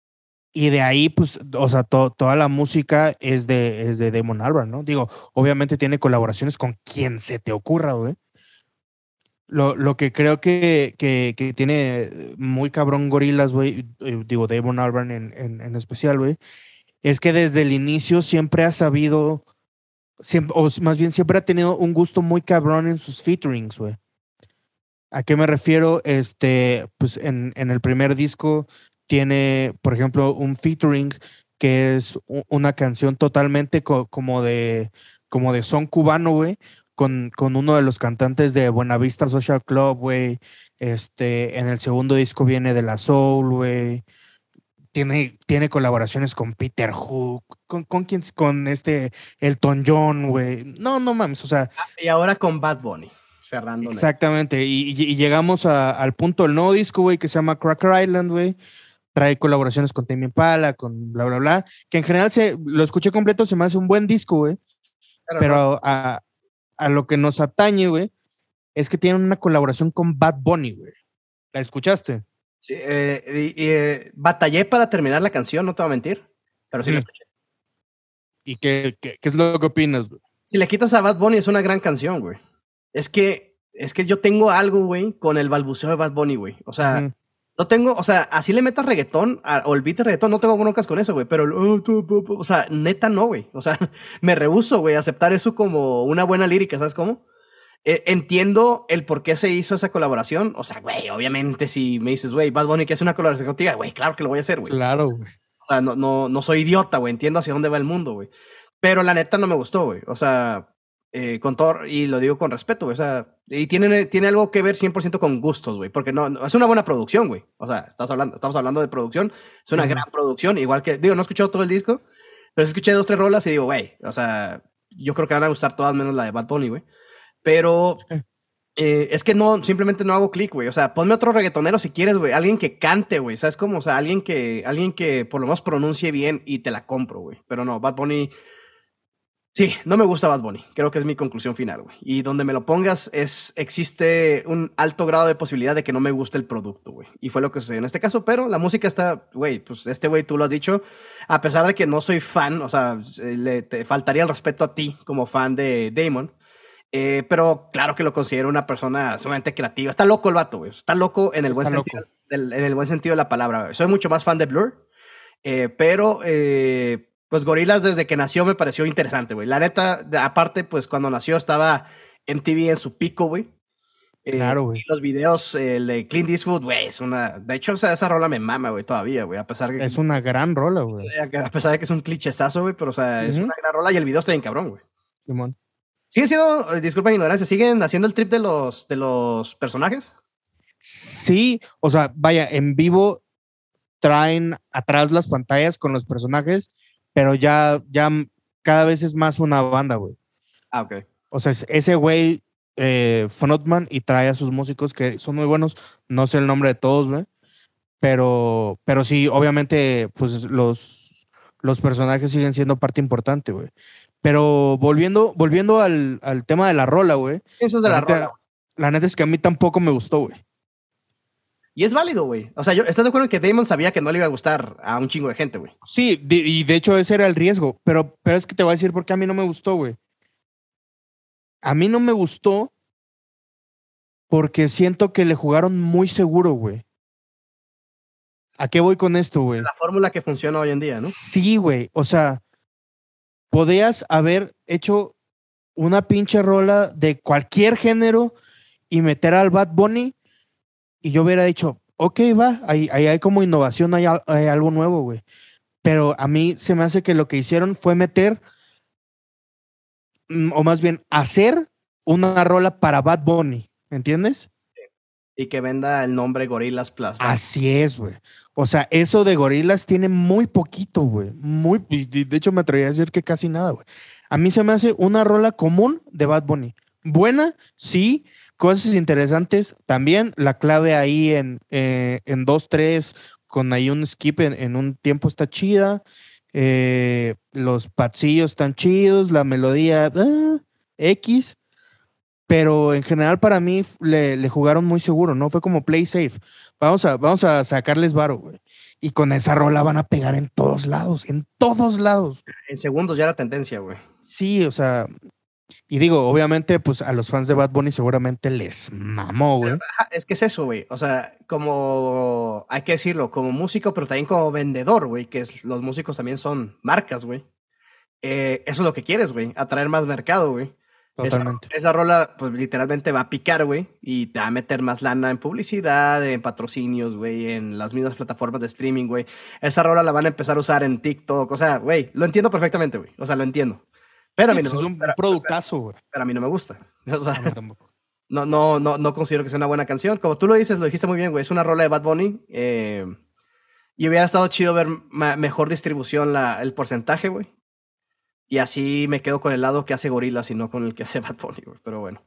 Y de ahí, pues, o sea, toda la música es de, es de Damon Albarn, ¿no? Digo, obviamente tiene colaboraciones con quien se te ocurra, güey. Lo, lo que creo que, que, que, tiene muy cabrón Gorilas, güey, eh, digo, Damon Albarn en, en, en especial, güey, es que desde el inicio siempre ha sabido, siempre, o más bien siempre ha tenido un gusto muy cabrón en sus featurings, güey. ¿A qué me refiero? Este, pues en, en el primer disco tiene, por ejemplo, un featuring que es una canción totalmente como de como de son cubano, güey, con, con uno de los cantantes de Buenavista Social Club, güey. Este, en el segundo disco viene de la Soul, güey. Tiene, tiene colaboraciones con Peter Hook, con, con quién, con este Elton John, güey. No, no mames, o sea. Ah, y ahora con Bad Bunny, cerrando. Exactamente, y, y, llegamos a, al punto del nuevo disco, güey, que se llama Cracker Island, güey. Trae colaboraciones con Tame Impala, con bla, bla, bla. Que en general se, lo escuché completo, se me hace un buen disco, güey. Pero, a, a lo que nos atañe, güey, es que tienen una colaboración con Bad Bunny, güey. ¿La escuchaste? Sí, eh, eh, batallé para terminar la canción, no te voy a mentir, pero sí, la escuché. ¿Y qué, qué, es lo que opinas, güey? Si le quitas a Bad Bunny es una gran canción, güey. Es que, es que yo tengo algo, güey, con el balbuceo de Bad Bunny, güey. O sea, no tengo, o sea, así le metas reggaetón o el beat de reggaetón, no tengo broncas con eso, güey. Pero, oh, o sea, neta no, güey. O sea, me rehuso, güey, a aceptar eso como una buena lírica, ¿sabes cómo? E, entiendo el por qué se hizo esa colaboración. O sea, güey, obviamente si me dices, güey, Bad Bunny que hace una colaboración contigo, güey, claro que lo voy a hacer, güey. Claro, güey. O sea, no, no, no soy idiota, güey. Entiendo hacia dónde va el mundo, güey. Pero la neta no me gustó, güey. O sea, eh, con todo, y lo digo con respeto, güey. O sea, y tiene, tiene algo que ver 100% con gustos, güey. Porque no, es una buena producción, güey. O sea, estás hablando, estamos hablando de producción. Es una gran producción. Igual que, digo, no he escuchado todo el disco, pero escuché dos, tres rolas y digo, güey, o sea, yo creo que van a gustar todas menos la de Bad Bunny, güey. Pero eh, es que no, simplemente no hago clic, güey. O sea, ponme otro reggaetonero si quieres, güey. Alguien que cante, güey. ¿Sabes cómo? O sea, alguien que, alguien que por lo menos pronuncie bien y te la compro, güey. Pero no, Bad Bunny Sí, no me gusta Bad Bunny. Creo que es mi conclusión final, güey. Y donde me lo pongas es existe un alto grado de posibilidad de que no me guste el producto, güey. Y fue lo que sucedió en este caso, pero la música está, güey, pues este güey tú lo has dicho, a pesar de que no soy fan, o sea, le te faltaría el respeto a ti como fan de Damon. Eh, pero claro que lo considero una persona sumamente creativa. Está loco el vato, güey. Está loco en el, buen sentido, en el buen sentido de la palabra. Soy mucho más fan de Blur, eh, pero eh, pues Gorilas desde que nació me pareció interesante, güey. La neta, aparte, pues cuando nació estaba MTV en su pico, güey. Eh, claro, güey. los videos de Clint Eastwood, güey, es una... De hecho, o sea, esa rola me mama, güey, todavía, güey, a pesar que... Es una gran rola, güey. A pesar de que es un clichezazo, güey, pero, o sea, es una gran rola y el video está bien cabrón, güey. Simón. ¿Siguen siendo, eh, disculpa mi ignorancia, siguen haciendo el trip de los, de los personajes? Sí, o sea, vaya, en vivo traen atrás las pantallas con los personajes pero ya, ya cada vez es más una banda, güey. Ah, ok. O sea, ese güey, eh, frontman, y trae a sus músicos que son muy buenos. No sé el nombre de todos, güey. Pero, pero sí, obviamente, pues los, los personajes siguen siendo parte importante, güey. Pero volviendo, volviendo al, al, tema de la rola, güey. Eso es de la, rola. La neta es que a mí tampoco me gustó, güey. Y es válido, güey. O sea, yo, ¿estás de acuerdo en que Damon sabía que no le iba a gustar a un chingo de gente, güey? Sí, y de hecho ese era el riesgo. Pero, pero es que te voy a decir por qué a mí no me gustó, güey. A mí no me gustó porque siento que le jugaron muy seguro, güey. ¿A qué voy con esto, güey? La fórmula que funciona hoy en día, ¿no? Sí, güey. O sea, podías haber hecho una pinche rola de cualquier género y meter al Bad Bunny y yo hubiera dicho, ok, va, ahí, hay como innovación, hay, algo nuevo, güey. Pero a mí se me hace que lo que hicieron fue meter, mm, o más bien hacer una rola para Bad Bunny, ¿entiendes? Y que venda el nombre Gorillas Plus. Así es, güey. O sea, eso de Gorillas tiene muy poquito, güey. Muy, de hecho me atrevería a decir que casi nada, güey. A mí se me hace una rola común de Bad Bunny. Buena, sí, Cosas interesantes también, la clave ahí en, eh, en 2-3 con ahí un skip en, un tiempo está chida, eh, los patsillos están chidos, la melodía ah, X, pero en general para mí le, jugaron muy seguro, ¿no? Fue como play safe. Vamos a, vamos a sacarles varo, güey. Y con esa rola van a pegar en todos lados, en todos lados. En segundos ya la tendencia, güey. Sí, o sea, y digo, obviamente, pues a los fans de Bad Bunny seguramente les mamó, güey. Es que es eso, güey. O sea, como, hay que decirlo, como músico, pero también como vendedor, güey, que los músicos también son marcas, güey. Eh, eso es lo que quieres, güey, atraer más mercado, güey. Totalmente. Esa, rola, pues literalmente va a picar, güey, y te va a meter más lana en publicidad, en patrocinios, güey, en las mismas plataformas de streaming, güey. Esa rola la van a empezar a usar en TikTok, o sea, güey, lo entiendo perfectamente, güey. O sea, lo entiendo. Pero a mí no Pues me es un. Pero, productazo, güey. pero a mí no me gusta. O sea, no, no, no, no considero que sea una buena canción. Como tú lo dices, lo dijiste muy bien, güey. Es una rola de Bad Bunny. eh, y hubiera estado chido ver mejor distribución la, el porcentaje, güey. Y así me quedo con el lado que hace Gorillaz y no con el que hace Bad Bunny, güey. Pero bueno.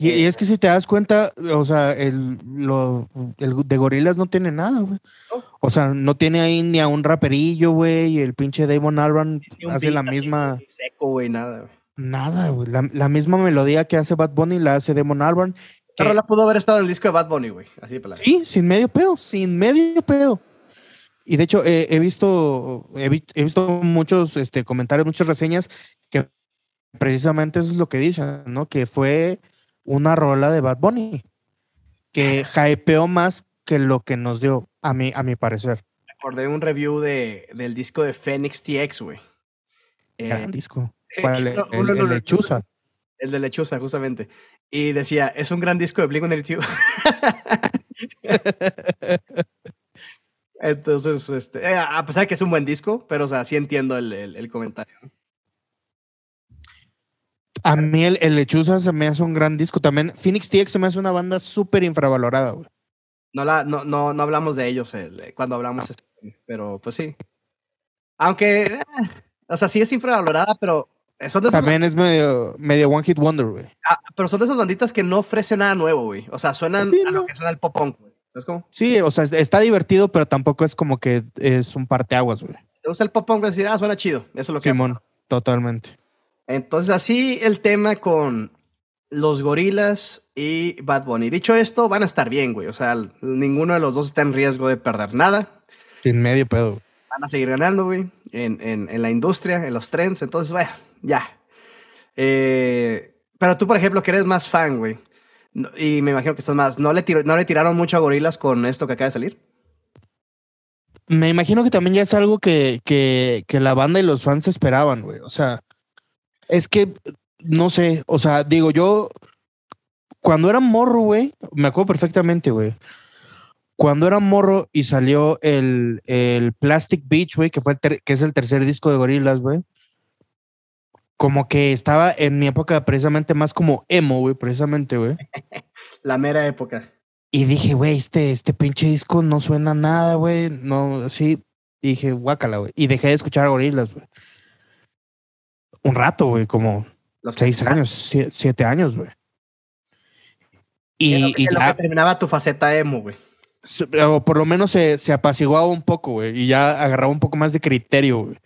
Y, y es que si te das cuenta, o sea, el, lo, el de gorilas no tiene nada, güey. No. O sea, no tiene ahí ni a un raperillo, güey, y el pinche Damon un hace la misma, seco, güey, nada, güey. nada, güey. La, la misma melodía que hace Bad Bunny la hace Damon Albarn. Esta que- rola pudo haber estado en el disco de Bad Bunny, güey. Así de pelada. Sí, sin medio pedo, sin medio pedo. Y de hecho, eh, he visto, he, vi- he visto muchos este, comentarios, muchas reseñas que precisamente eso es lo que dicen, ¿no? Que fue una rola de Bad Bunny, que hypeó más que lo que nos dio, a mi, a mi parecer. Recordé un review de, del disco de Phoenix TX, güey. Eh, Gran disco. ¿Cuál? no, el, el- el no, Lechuza. El de Lechuza, justamente. Y decía, es un gran disco de Blink-182. Entonces, este, eh, a pesar de que es un buen disco, pero, o sea, sí entiendo el, el- el comentario. A mí el, el Lechuza se me hace un gran disco. También Phoenix TX se me hace una banda súper infravalorada, güey. No, la, no, no, no hablamos de ellos el- cuando hablamos, este, pero pues sí. Aunque, eh, o sea, sí es infravalorada, pero son de esas, También es medio, medio One Hit Wonder, güey. ah, pero son de esas banditas que no ofrecen nada nuevo, güey. O sea, suenan Sí, a lo no. que suena el pop punk, güey. ¿Sabes cómo? Sí, o sea, es- está divertido, pero tampoco es como que es un parteaguas, güey. Si te gusta el pop punk, vas a decir, ah, suena chido. Eso es lo que Simón, totalmente. Entonces, así el tema con los gorilas y Bad Bunny. Dicho esto, van a estar bien, güey. O sea, ninguno de los dos está en riesgo de perder nada. Sin medio pedo. Van a seguir ganando, güey, en, en- en la industria, en los trends. Entonces, bueno, ya. Eh, pero tú, por ejemplo, que eres más fan, güey. y me imagino que estás más. ¿No le, tir- ¿No le tiraron mucho a gorilas con esto que acaba de salir? Me imagino que también ya es algo que, que, que la banda y los fans esperaban, güey. O sea, es que, no sé, o sea, digo, yo, cuando era morro, güey, me acuerdo perfectamente, güey. Cuando era morro y salió el, el Plastic Beach, güey, que, fue el ter- que es el tercer disco de Gorillaz, güey. Como que estaba en mi época precisamente más como emo, güey, precisamente, güey. La mera época. Y dije, güey, este, este pinche disco no suena a nada, güey. No, sí. Dije, guácala, güey. Y dejé de escuchar a Gorilas, güey. Un rato, güey, como Los seis años, sie- siete años, güey. Y, En lo que- y en lo ya, que terminaba tu faceta emo, güey. o por lo menos se, se apaciguaba un poco, güey. Y ya agarraba un poco más de criterio, güey.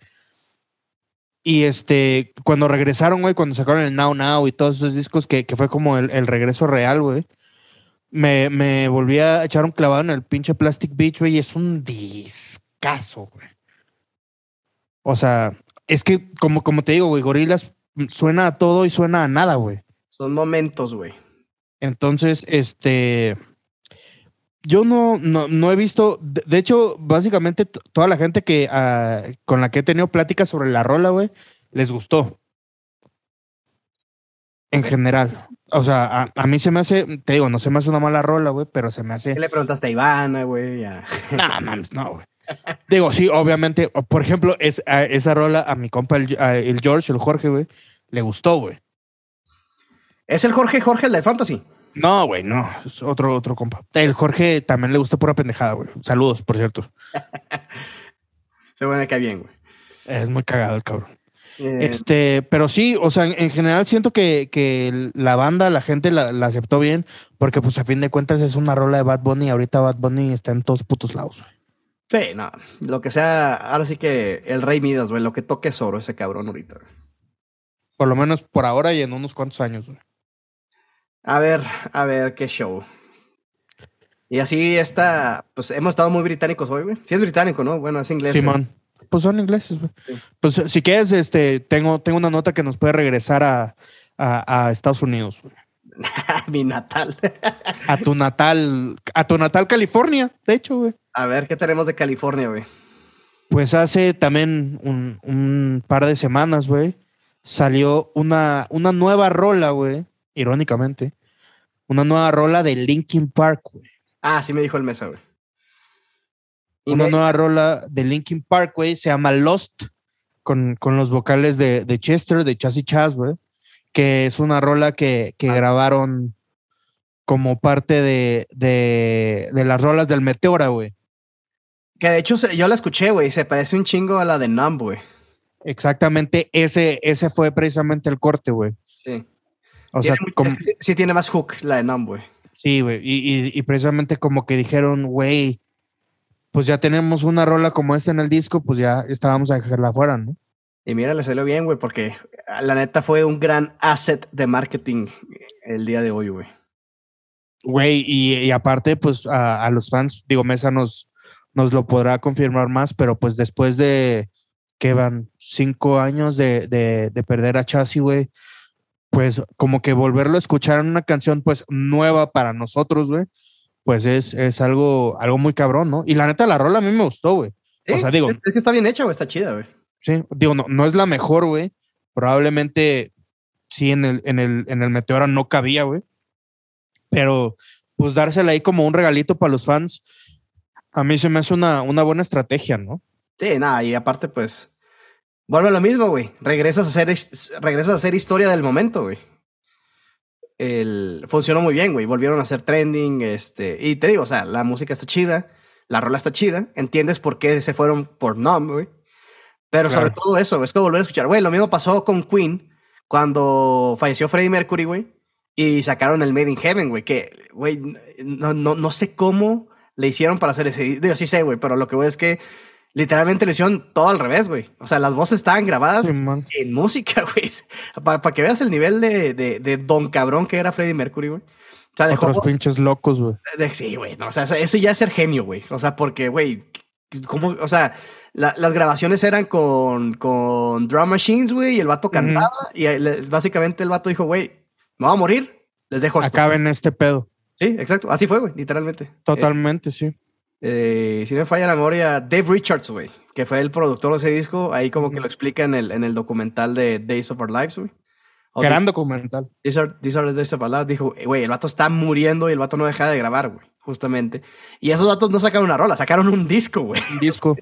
Y este, cuando regresaron, güey, cuando sacaron el Now Now y todos esos discos, que, que fue como el, el regreso real, güey. Me, me volví a echar un clavado en el pinche Plastic Beach, güey, y es un discazo, güey. O sea, es que, como, como te digo, güey, Gorilas suena a todo y suena a nada, güey. Son momentos, güey. Entonces, este. Yo no, no, no he visto. De, de hecho, básicamente toda la gente que ah, con la que he tenido pláticas sobre la rola, güey, les gustó. En general. O sea, a, a mí se me hace, te digo, no se me hace una mala rola, güey, pero se me hace. ¿Qué le preguntaste a Ivana, güey? No, mames, no, güey. Digo, sí, obviamente, por ejemplo, es, a esa rola a mi compa, el, a el George, el Jorge, güey, le gustó, güey. ¿Es el Jorge Jorge el de Fantasy? No, güey, no, es otro, otro compa. El Jorge también le gusta pura pendejada, güey. Saludos, por cierto. Se me cae bien, güey. Es muy cagado el cabrón. Eh, Este, pero sí, o sea, en, en general siento que, que la banda, la gente la, la aceptó bien, porque pues a fin de cuentas es una rola de Bad Bunny ahorita Bad Bunny está en todos putos lados. güey. Sí, no. Lo que sea, ahora sí que el Rey Midas, güey. Lo que toque es oro ese cabrón ahorita. güey. Por lo menos por ahora y en unos cuantos años. güey. A ver, a ver, qué show. Y así está, pues hemos estado muy británicos hoy, güey. Sí es británico, ¿no? Bueno, es inglés. Simón. Pues son ingleses, güey. Sí. Pues si quieres, este, tengo, tengo una nota que nos puede regresar a, a, a Estados Unidos, güey. Mi natal. A tu natal, a tu natal California, de hecho, güey. a ver, ¿qué tenemos de California, güey? Pues hace también un, un par de semanas, güey, salió una, una nueva rola, güey, irónicamente. Una nueva rola de Linkin Park, güey. Ah, sí me dijo el mesa, güey. Una me- nueva rola de Linkin Park, güey, se llama Lost. con, con los vocales de, de Chester, de Chas y Chas, güey, que es una rola que, que Ah. grabaron como parte de, de, de las rolas del Meteora, güey. Que de hecho yo la escuché, güey. Se parece un chingo a la de Numb, güey. Exactamente, ese, ese fue precisamente el corte, güey. Sí. O sea, como, es que sí- sí tiene más hook la de Numb, güey. sí, güey. Y, y- y precisamente como que dijeron, güey, pues ya tenemos una rola como esta en el disco, pues ya estábamos a dejarla afuera, ¿no? Y mira, le salió bien, güey, porque ah, la neta fue un gran asset de marketing el día de hoy, güey. Güey, y, y aparte, pues a, a los fans, digo, Mesa nos, nos lo podrá confirmar más, pero pues después de que van cinco años de, de, de perder a Chassis, güey, pues como que volverlo a escuchar en una canción pues nueva para nosotros, güey, pues es, es algo, algo muy cabrón, ¿no? Y la neta, la rola a mí me gustó, güey. Sí, O sea, digo- es, es que está bien hecha, güey, está chida, güey. Sí, digo, no, no es la mejor, güey. Probablemente sí en el, en el, en el Meteora no cabía, güey. Pero pues dársela ahí como un regalito para los fans, a mí se me hace una, una buena estrategia, ¿no? Sí, nada, y aparte, pues, vuelve lo mismo, güey. Regresas a hacer, regresas a hacer historia del momento, güey. El, funcionó muy bien, güey. Volvieron a hacer trending, este, y te digo, o sea, la música está chida, la rola está chida, entiendes por qué se fueron por Numb, güey. Pero sobre Claro. todo eso, es que volver a escuchar, güey, lo mismo pasó con Queen cuando falleció Freddie Mercury, güey, y sacaron el Made in Heaven, güey, que, güey, no, no, no sé cómo le hicieron para hacer ese, digo, sí sé, güey, pero lo que voy es que literalmente lo hicieron todo al revés, güey. O sea, las voces estaban grabadas Sí, en música, güey. Para que veas el nivel de, de, de don cabrón que era Freddie Mercury, güey. O sea, dejó Otros pinches locos, güey. sí, güey. No, o sea, ese ya es ser genio, güey. O sea, porque, güey, ¿cómo? O sea, la- las grabaciones eran con, con drum machines, güey, y el vato cantaba. Y eh, básicamente el vato dijo, güey, me voy a morir, les dejo esto. Acaben este pedo. Sí, exacto. Así fue, güey, literalmente. Totalmente, sí. Eh, si no me falla la memoria, Dave Richards, güey, que fue el productor de ese disco, ahí como que lo explica en el, en el documental de Days of Our Lives, güey. Gran documental. These are, these are the days of our lives. Dijo, "Eh, güey, el vato está muriendo y el vato no deja de grabar, güey, justamente. Y esos vatos no sacaron una rola, sacaron un disco, güey. Un disco.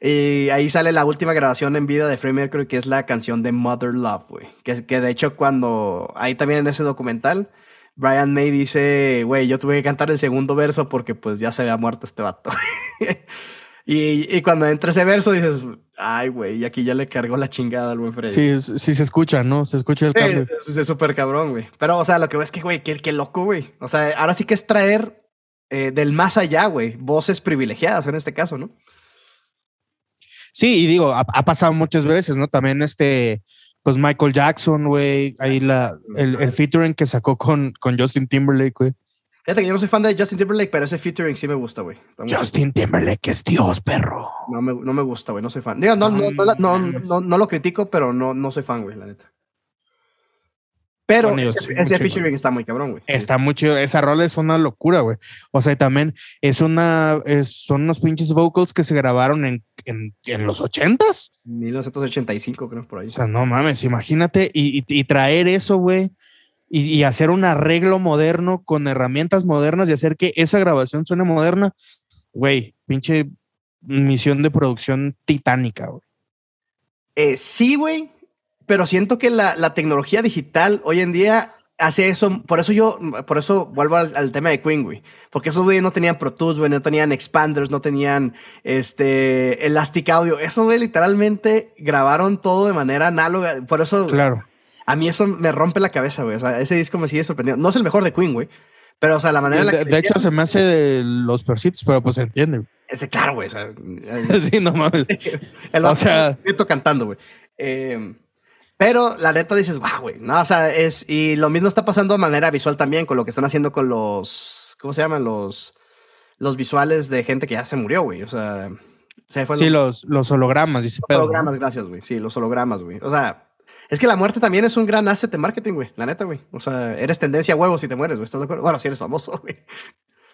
Y ahí sale la última grabación en vida de Freddie Mercury, que es la canción de Mother Love, güey. Que, que de hecho cuando, ahí también en ese documental, Brian May dice, güey, yo tuve que cantar el segundo verso porque pues ya se había muerto este vato. y, y cuando entra ese verso dices, ay, güey, y aquí ya le cargó la chingada al buen Freddie. Sí, sí se escucha, ¿no? Se escucha el Sí, cambio. es, súper cabrón, güey. Pero, o sea, lo que veo es que, güey, qué, qué loco, güey. O sea, ahora sí que es traer eh, del más allá, güey, voces privilegiadas en este caso, ¿no? Sí, y digo, ha, ha pasado muchas veces, ¿no? También este, pues Michael Jackson, güey, ahí la, el, el featuring que sacó con, con Justin Timberlake, güey. Fíjate que yo no soy fan de Justin Timberlake, pero ese featuring sí me gusta, güey. Justin Timberlake es Dios, perro. No me, no me gusta, güey, no soy fan. Digo, no, no, no, la- no, no, no lo critico, pero no, no soy fan, güey, la neta. Pero ese, ese featuring está muy cabrón, güey. Está mucho, esa rola es una locura, güey. O sea, también es una, es- son unos pinches vocals que se grabaron en, en, en los ochentas. 1985, creo, por ahí. O sea, no mames, imagínate y, y- y traer eso, güey, y, y hacer un arreglo moderno con herramientas modernas y hacer que esa grabación suene moderna, güey, pinche misión de producción titánica, güey. Eh, sí, güey, pero siento que la, la tecnología digital hoy en día hace eso. Por eso yo, por eso vuelvo al, al tema de Queen, güey. Porque esos güeyes no tenían Pro Tools, güey, no tenían expanders, no tenían este Elastic Audio. Esos güey literalmente grabaron todo de manera análoga. Por eso Claro. a mí eso me rompe la cabeza, güey. O sea, ese disco me sigue sorprendiendo. No es el mejor de Queen, güey. Pero, o sea, la manera en la De, que. de hecho, se me hace de los persitos, pero pues se entiende. Ese, claro, güey. O sea, sí, no mames. El O sea- cantando, güey. Eh, pero la neta dices, wow, güey. No, o sea, es. Y lo mismo está pasando de manera visual también con lo que están haciendo con los. ¿Cómo se llaman? Los. Los visuales de gente que ya se murió, güey. O sea. Se fue Sí, los, los hologramas, dice los hologramas, gracias, güey. Sí, los hologramas, güey. O sea. Es que la muerte también es un gran asset de marketing, güey. La neta, güey. O sea, eres tendencia a huevos si te mueres, güey. ¿Estás de acuerdo? Bueno, si eres famoso, güey.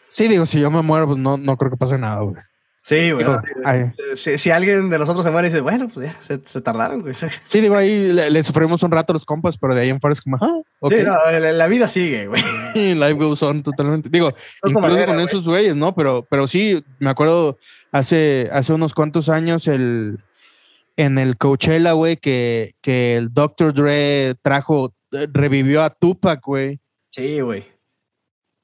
Sí, digo, si yo me muero, pues no, no creo que pase nada, güey. Sí, güey. Sí, ay. Si, si alguien de nosotros se muere y dice, bueno, pues ya, se, se tardaron, güey. Sí, Sí, digo, ahí le, le sufrimos un rato a los compas, pero de ahí en fuera es como, ah, ok. no, la, la vida sigue, güey. Y life goes on totalmente. Digo, incluso manera, con güey. esos güeyes, ¿no? Pero, pero sí, me acuerdo hace, hace unos cuantos años el, en el Coachella, güey, que, que el Dr. Dre trajo, revivió a Tupac, güey. Sí, güey.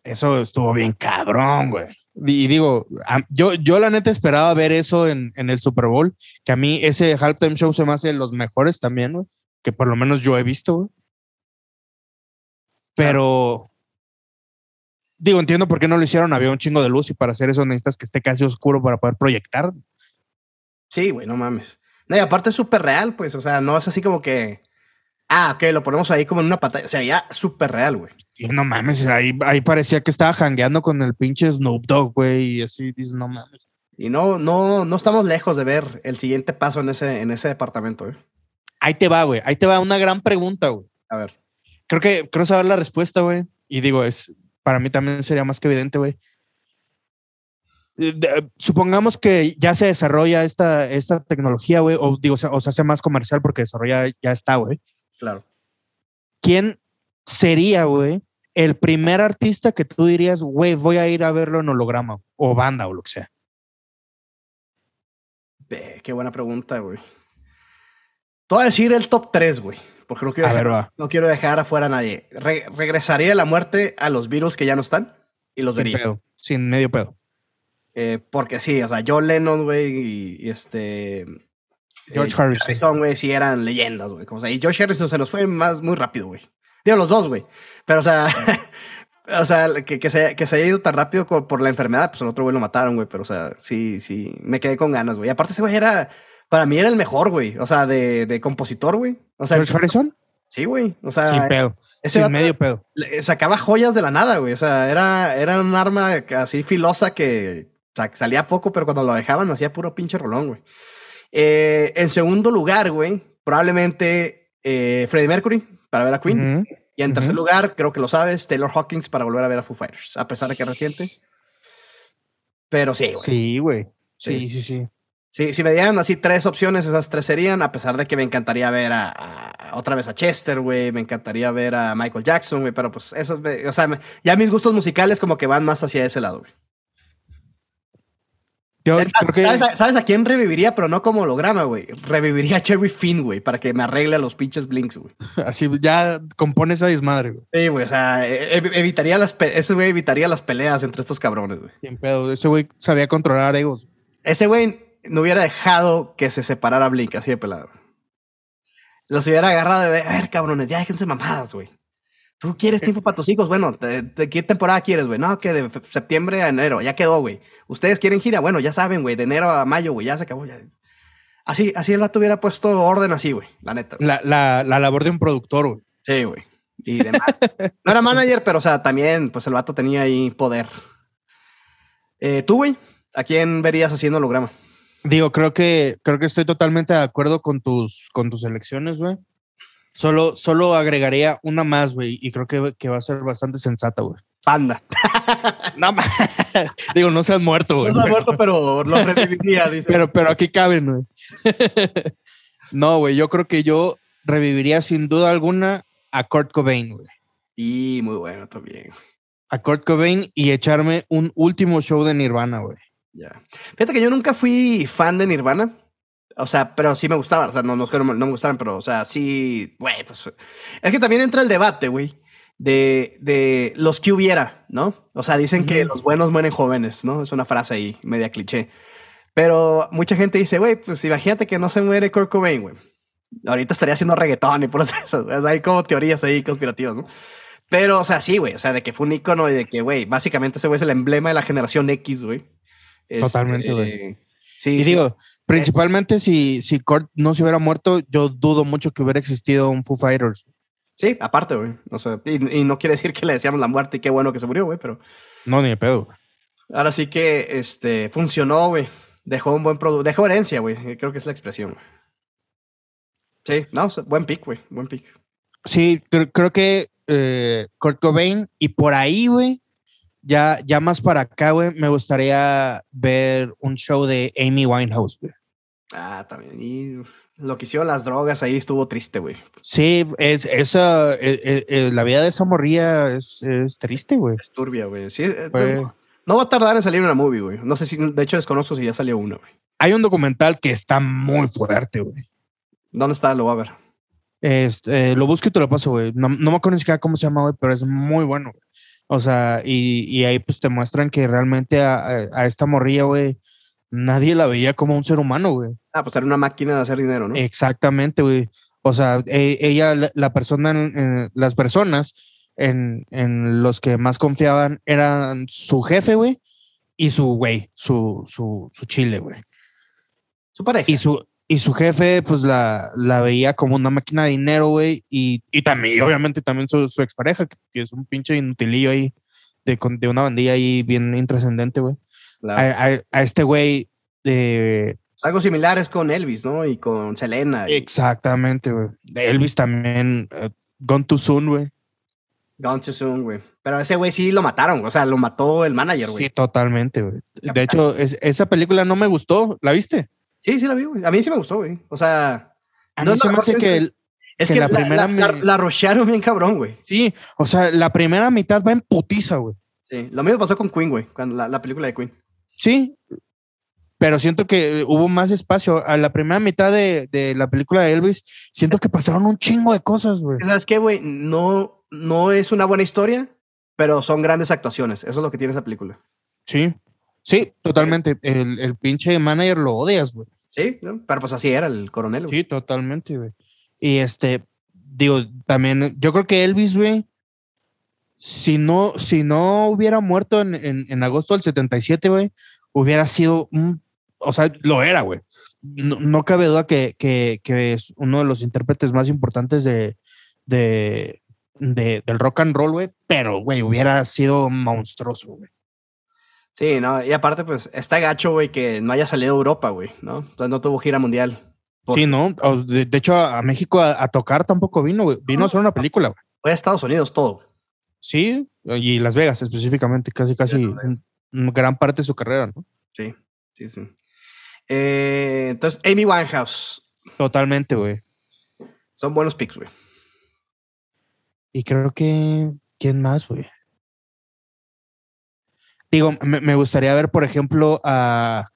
Eso estuvo bien cabrón, güey. Y digo, yo, yo la neta esperaba ver eso en, en, el Super Bowl, que a mí ese halftime show se me hace de los mejores también, güey, que por lo menos yo he visto, güey. Pero, digo, entiendo por qué no lo hicieron, había un chingo de luz y para hacer eso necesitas que esté casi oscuro para poder proyectar. Sí, güey, no mames. No, y aparte es súper real, pues, o sea, no es así como que, ah, ok, lo ponemos ahí como en una pantalla, o sea, ya súper real, güey. Y no mames, ahí, ahí parecía que estaba jangueando con el pinche Snoop Dogg, güey, y así dices, no mames. Y no, no, no estamos lejos de ver el siguiente paso en ese, en ese departamento, güey. Ahí te va, güey, ahí te va una gran pregunta, güey. A ver. Creo que, creo saber la respuesta, güey. Y digo, es, para mí también sería más que evidente, güey. Eh, supongamos que ya se desarrolla esta, esta tecnología, güey, o digo, o se hace más comercial porque desarrolla ya está, güey. Claro. ¿Quién sería, güey, el primer artista que tú dirías, güey, voy a ir a verlo en holograma o banda o lo que sea? qué buena pregunta, güey. Te voy a decir el top 3, güey. Porque no quiero, dejar, no quiero dejar afuera a nadie. regresaría la muerte a los virus que ya no están y los sin vería. Pedo, sin medio pedo. Eh, porque sí, o sea, John Lennon, güey, y, este. George eh, Harrison. güey, sí eran leyendas, güey. O sea, y George Harrison se nos fue más muy rápido, güey. Digo, los dos, güey. Pero, o sea, o sea, que, que, se, que se haya ido tan rápido por la enfermedad, pues el otro güey lo mataron, güey. Pero, o sea, sí, sí, me quedé con ganas, güey. Aparte, ese güey era para mí era el mejor, güey. O sea, de, de compositor, güey. O sea, ¿George Harrison? Sí, güey. O sea, sin pedo. Sin medio pedo. Sacaba joyas de la nada, güey. O sea, era, era un arma así filosa que salía poco, pero cuando lo dejaban hacía puro pinche rolón, güey. Eh, en segundo lugar, güey, probablemente eh, Freddie Mercury para ver a Queen. y en tercer lugar, creo que lo sabes, Taylor Hawkins para volver a ver a Foo Fighters, a pesar de que es reciente. Pero sí, güey. Sí, güey. sí, sí. sí. Sí, si me dieran así tres opciones, esas tres serían, a pesar de que me encantaría ver a, otra vez a Chester, güey, me encantaría ver a Michael Jackson, güey, pero pues eso, o sea, ya mis gustos musicales como que van más hacia ese lado, güey. ¿Sabes, a, quién reviviría, pero no como holograma, güey? Reviviría a Cherry Finn, güey, para que me arregle a los pinches Blinks, güey. Así ya compone esa desmadre, güey. Sí, güey, o sea, e, e, evitaría las, ese güey evitaría las peleas entre estos cabrones, güey. Bien pedo, ese güey sabía controlar egos. Ese güey no hubiera dejado que se separara Blink así de pelado. Los hubiera agarrado de, a ver, cabrones, ya déjense mamadas, güey. ¿Tú quieres tiempo para tus hijos? Bueno, ¿de, qué temporada quieres, güey? No, que de septiembre a enero, ya quedó, güey. ¿Ustedes quieren gira? Bueno, ya saben, güey, de enero a mayo, güey, ya se acabó. Ya. Así, así el vato hubiera puesto orden así, güey, la neta. La, la, la, labor de un productor, güey. Sí, güey. Y demás. no era manager, pero, o sea, también, pues el vato tenía ahí poder. Eh, ¿Tú, güey? ¿A quién verías haciendo holograma? Digo, creo que, creo que estoy totalmente de acuerdo con tus, con tus elecciones, güey. Solo, solo agregaría una más, güey, y creo que, que, va a ser bastante sensata, güey. Panda. no más. Digo, no se han muerto, güey. No se han muerto, pero lo reviviría, dice. Pero, pero aquí caben, güey. no, güey, yo creo que yo reviviría sin duda alguna a Kurt Cobain, güey. Y muy bueno también. A Kurt Cobain y echarme un último show de Nirvana, güey. Ya. Fíjate que yo nunca fui fan de Nirvana. O sea, pero sí me gustaba. O sea, no, no, no me gustaban, pero, o sea, sí, güey, pues. Es que también entra el debate, güey, de, de los que hubiera, ¿no? O sea, dicen que los buenos mueren jóvenes, ¿no? Es una frase ahí, media cliché. Pero mucha gente dice, güey, pues imagínate que no se muere Kurt Cobain, güey. Ahorita estaría haciendo reggaetón y por eso. hay como teorías ahí conspirativas, ¿no? Pero, o sea, sí, güey. O sea, de que fue un icono y de que, güey, básicamente ese güey es el emblema de la generación X, güey. Totalmente, güey. Este, sí, y digo, principalmente si, si Kurt no se hubiera muerto, yo dudo mucho que hubiera existido un Foo Fighters. Sí, aparte, güey. O sea, y, no quiere decir que le deseamos la muerte y qué bueno que se murió, güey, pero. No, ni de pedo. Ahora sí que este, funcionó, güey. Dejó un buen producto. Dejó herencia, güey. Creo que es la expresión. Sí, no, buen pick, güey. Buen pick. Sí, creo, que eh, Kurt Cobain y por ahí, güey, ya, ya más para acá, güey, me gustaría ver un show de Amy Winehouse, güey. Ah, también. Y lo que hicieron las drogas ahí estuvo triste, güey. Sí, es, esa, eh, eh, eh, la vida de esa morría es, es triste, güey. Es turbia, güey. Sí, no, va a tardar en salir una movie, güey. No sé si, de hecho desconozco si ya salió una, güey. hay un documental que está muy fuerte, güey. ¿Dónde está? Lo voy a ver. Este, lo busco y te lo paso, güey. No, no me acuerdo ni siquiera cómo se llama, güey, pero es muy bueno. güey. O sea, y, y ahí pues te muestran que realmente a, a- a esta morrilla, güey, nadie la veía como un ser humano, güey. Ah, pues era una máquina de hacer dinero, ¿no? Exactamente, güey. O sea, e- ella, la, persona, en- las personas en, en los que más confiaban eran su jefe, güey, y su güey, su, su, su chile, güey. Su pareja. Y su, y su jefe, pues la, la veía como una máquina de dinero, güey. Y, y también, obviamente, también su, su expareja, que, es un pinche inutilillo ahí, de, con- de una bandilla ahí bien intrascendente, güey. Claro. A, a- a este güey, de. Pues Algo similar es con Elvis, ¿no? Y con Selena. Y Exactamente, güey. De Elvis también, eh, Gone Too Soon, güey. Gone Too Soon, güey. Pero ese güey sí lo mataron. O sea, lo mató el manager, güey. Sí, totalmente, güey. De hecho, es- esa película no me gustó. ¿La viste? Sí, sí, la vi, güey. A mí sí me gustó, güey. O sea, A No mí es se me hace que, el- es que que la la, primera la, la, me- la bien cabrón, güey. sí, o sea, la primera mitad va en putiza, güey. Sí. Lo mismo pasó con Queen, güey. Cuando la, la película de Queen. Sí, pero siento que hubo más espacio. A la primera mitad de, de la película de Elvis, siento que pasaron un chingo de cosas, güey. ¿Sabes qué, güey? No, no es una buena historia, pero son grandes actuaciones. Eso es lo que tiene esa película. Sí, sí, totalmente. El, el pinche manager lo odias, güey. Sí, pero pues así era el coronel, güey. Sí, totalmente, güey. Y este, digo, también, yo creo que Elvis, güey, si no, si no hubiera muerto en, en, en agosto del 77, güey, hubiera sido un, o sea, lo era, güey. No, no cabe duda que, que, que es uno de los intérpretes más importantes de, de, de- del rock and roll, güey, pero, güey, hubiera sido monstruoso, güey. Sí, no, y aparte, pues, está gacho, güey, que no haya salido a Europa, güey, ¿no? O sea, no tuvo gira mundial. Por- Sí, ¿no? De, de hecho, a, México a, a tocar tampoco vino, güey. Vino a hacer una película, güey. Fue a Estados Unidos todo. Sí, y Las Vegas específicamente, casi, casi gran parte de su carrera, ¿no? Sí, sí, sí. Eh, entonces, Amy Winehouse. Totalmente, güey. Son buenos picks, güey. Y creo que, ¿quién más, güey? Digo, me, me gustaría ver, por ejemplo, a,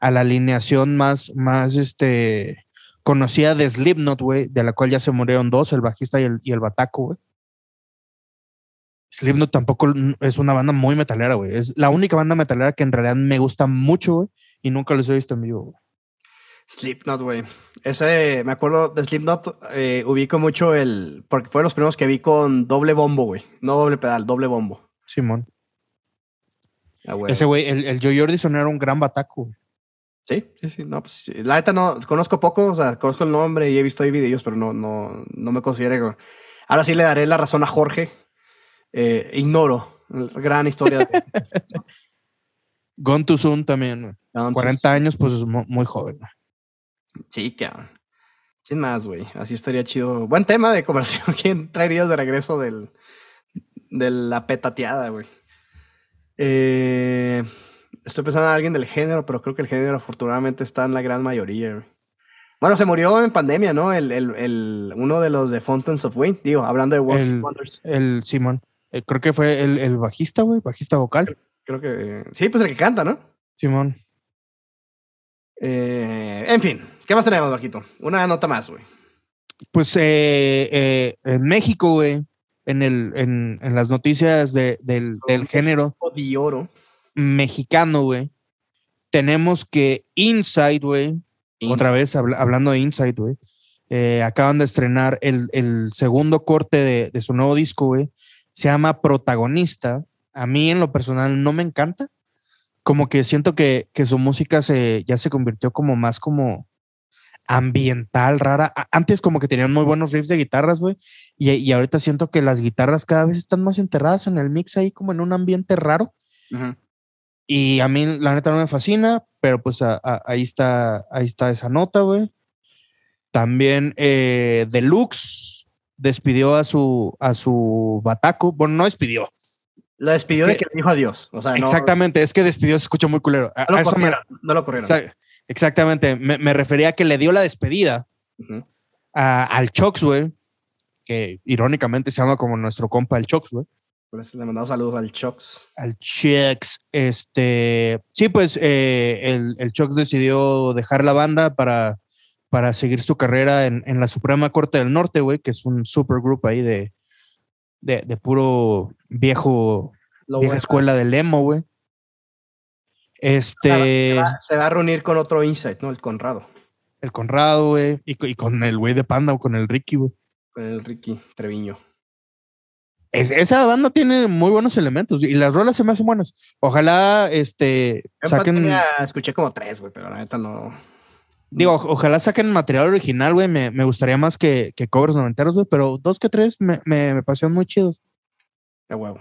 a la alineación más, más, este, conocida de Slipknot, güey, de la cual ya se murieron dos, el bajista y el, y el bataco, güey. Slipknot tampoco es una banda muy metalera, güey. Es la única banda metalera que en realidad me gusta mucho, güey, y nunca los he visto en vivo, güey. Slipknot, güey. Ese, me acuerdo de Slipknot, eh, ubico mucho el. Porque fueron los primeros que vi con doble bombo, güey. No doble pedal, doble bombo. Simón. Ah, güey. Ese güey, el, el Joe Jordison era un gran bataco, güey. Sí, sí, sí. No, pues, sí. la neta no, conozco poco, o sea, conozco el nombre y he visto ahí videos, pero no, no, no me considero. Ahora sí le daré la razón a Jorge. Eh, ignoro. la Gran historia. de- Gone Soon también. Entonces, 40 años, pues es mu- muy joven. Sí, cabrón. ¿Quién más, güey? Así estaría chido. Buen tema de conversación. ¿Quién traerías de regreso del, de la petateada, güey? Eh, estoy pensando en alguien del género, pero creo que el género afortunadamente está en la gran mayoría, güey. Bueno, se murió en pandemia, ¿no? El, el, el- uno de los de Fountains of Wayne. Digo, hablando de Hit El- Wonders. El Simón. Eh, creo que fue el, el bajista, güey, bajista vocal. Creo que. Sí, pues el que canta, ¿no? Simón. Eh, en fin, ¿qué más tenemos, Marquito? Una nota más, güey. Pues eh, eh, en México, güey, en, el, en, en las noticias de- del, del género De oro. mexicano, güey, tenemos que Inside, güey, otra vez habla- hablando de Inside, güey, eh, acaban de estrenar el, el segundo corte de, de su nuevo disco, güey. Se llama Protagonista. A mí, en lo personal, no me encanta. Como que siento que, que su música se, ya se convirtió como más como ambiental, rara. Antes como que tenían muy buenos riffs de guitarras, güey. Y, y ahorita siento que las guitarras cada vez están más enterradas en el mix ahí como en un ambiente raro. Ujú. Y a mí la neta no me fascina, pero pues a- a- ahí está, ahí está esa nota, güey. También eh, Deluxe despidió a su, a su bataco. Bueno, no despidió. Lo despidió Es de que- le dijo adiós. O sea, no, Exactamente, es que despidió se escucha muy culero. No lo me- corrieron. No lo corrieron. exa- exactamente, me, me refería a que le dio la despedida a- al Chox, güey, que irónicamente se llama como nuestro compa el Chox, güey. Pues le mandamos saludos al Chox. Al Chox. Este, sí, pues eh, el, el Chox decidió dejar la banda para, para seguir su carrera en, en la Suprema Corte del Norte, güey, que es un supergrupo ahí de, de, de, puro viejo, Lo vieja bueno. escuela del emo, güey. Este. Se va, se va, a reunir con otro Insight, ¿no? El Conrado. El Conrado, güey. Y, y, con el güey de Panda o con el Ricky, güey. Con el Ricky Treviño. Es, esa banda tiene muy buenos elementos y las rolas se me hacen buenas. Ojalá este saquen. Tenía, escuché como tres, güey, pero la neta no. Digo, ojalá saquen material original, güey. Me, me, gustaría más que, que covers noventeros, güey, pero dos que tres me, me, me parecieron muy chidos. De huevo.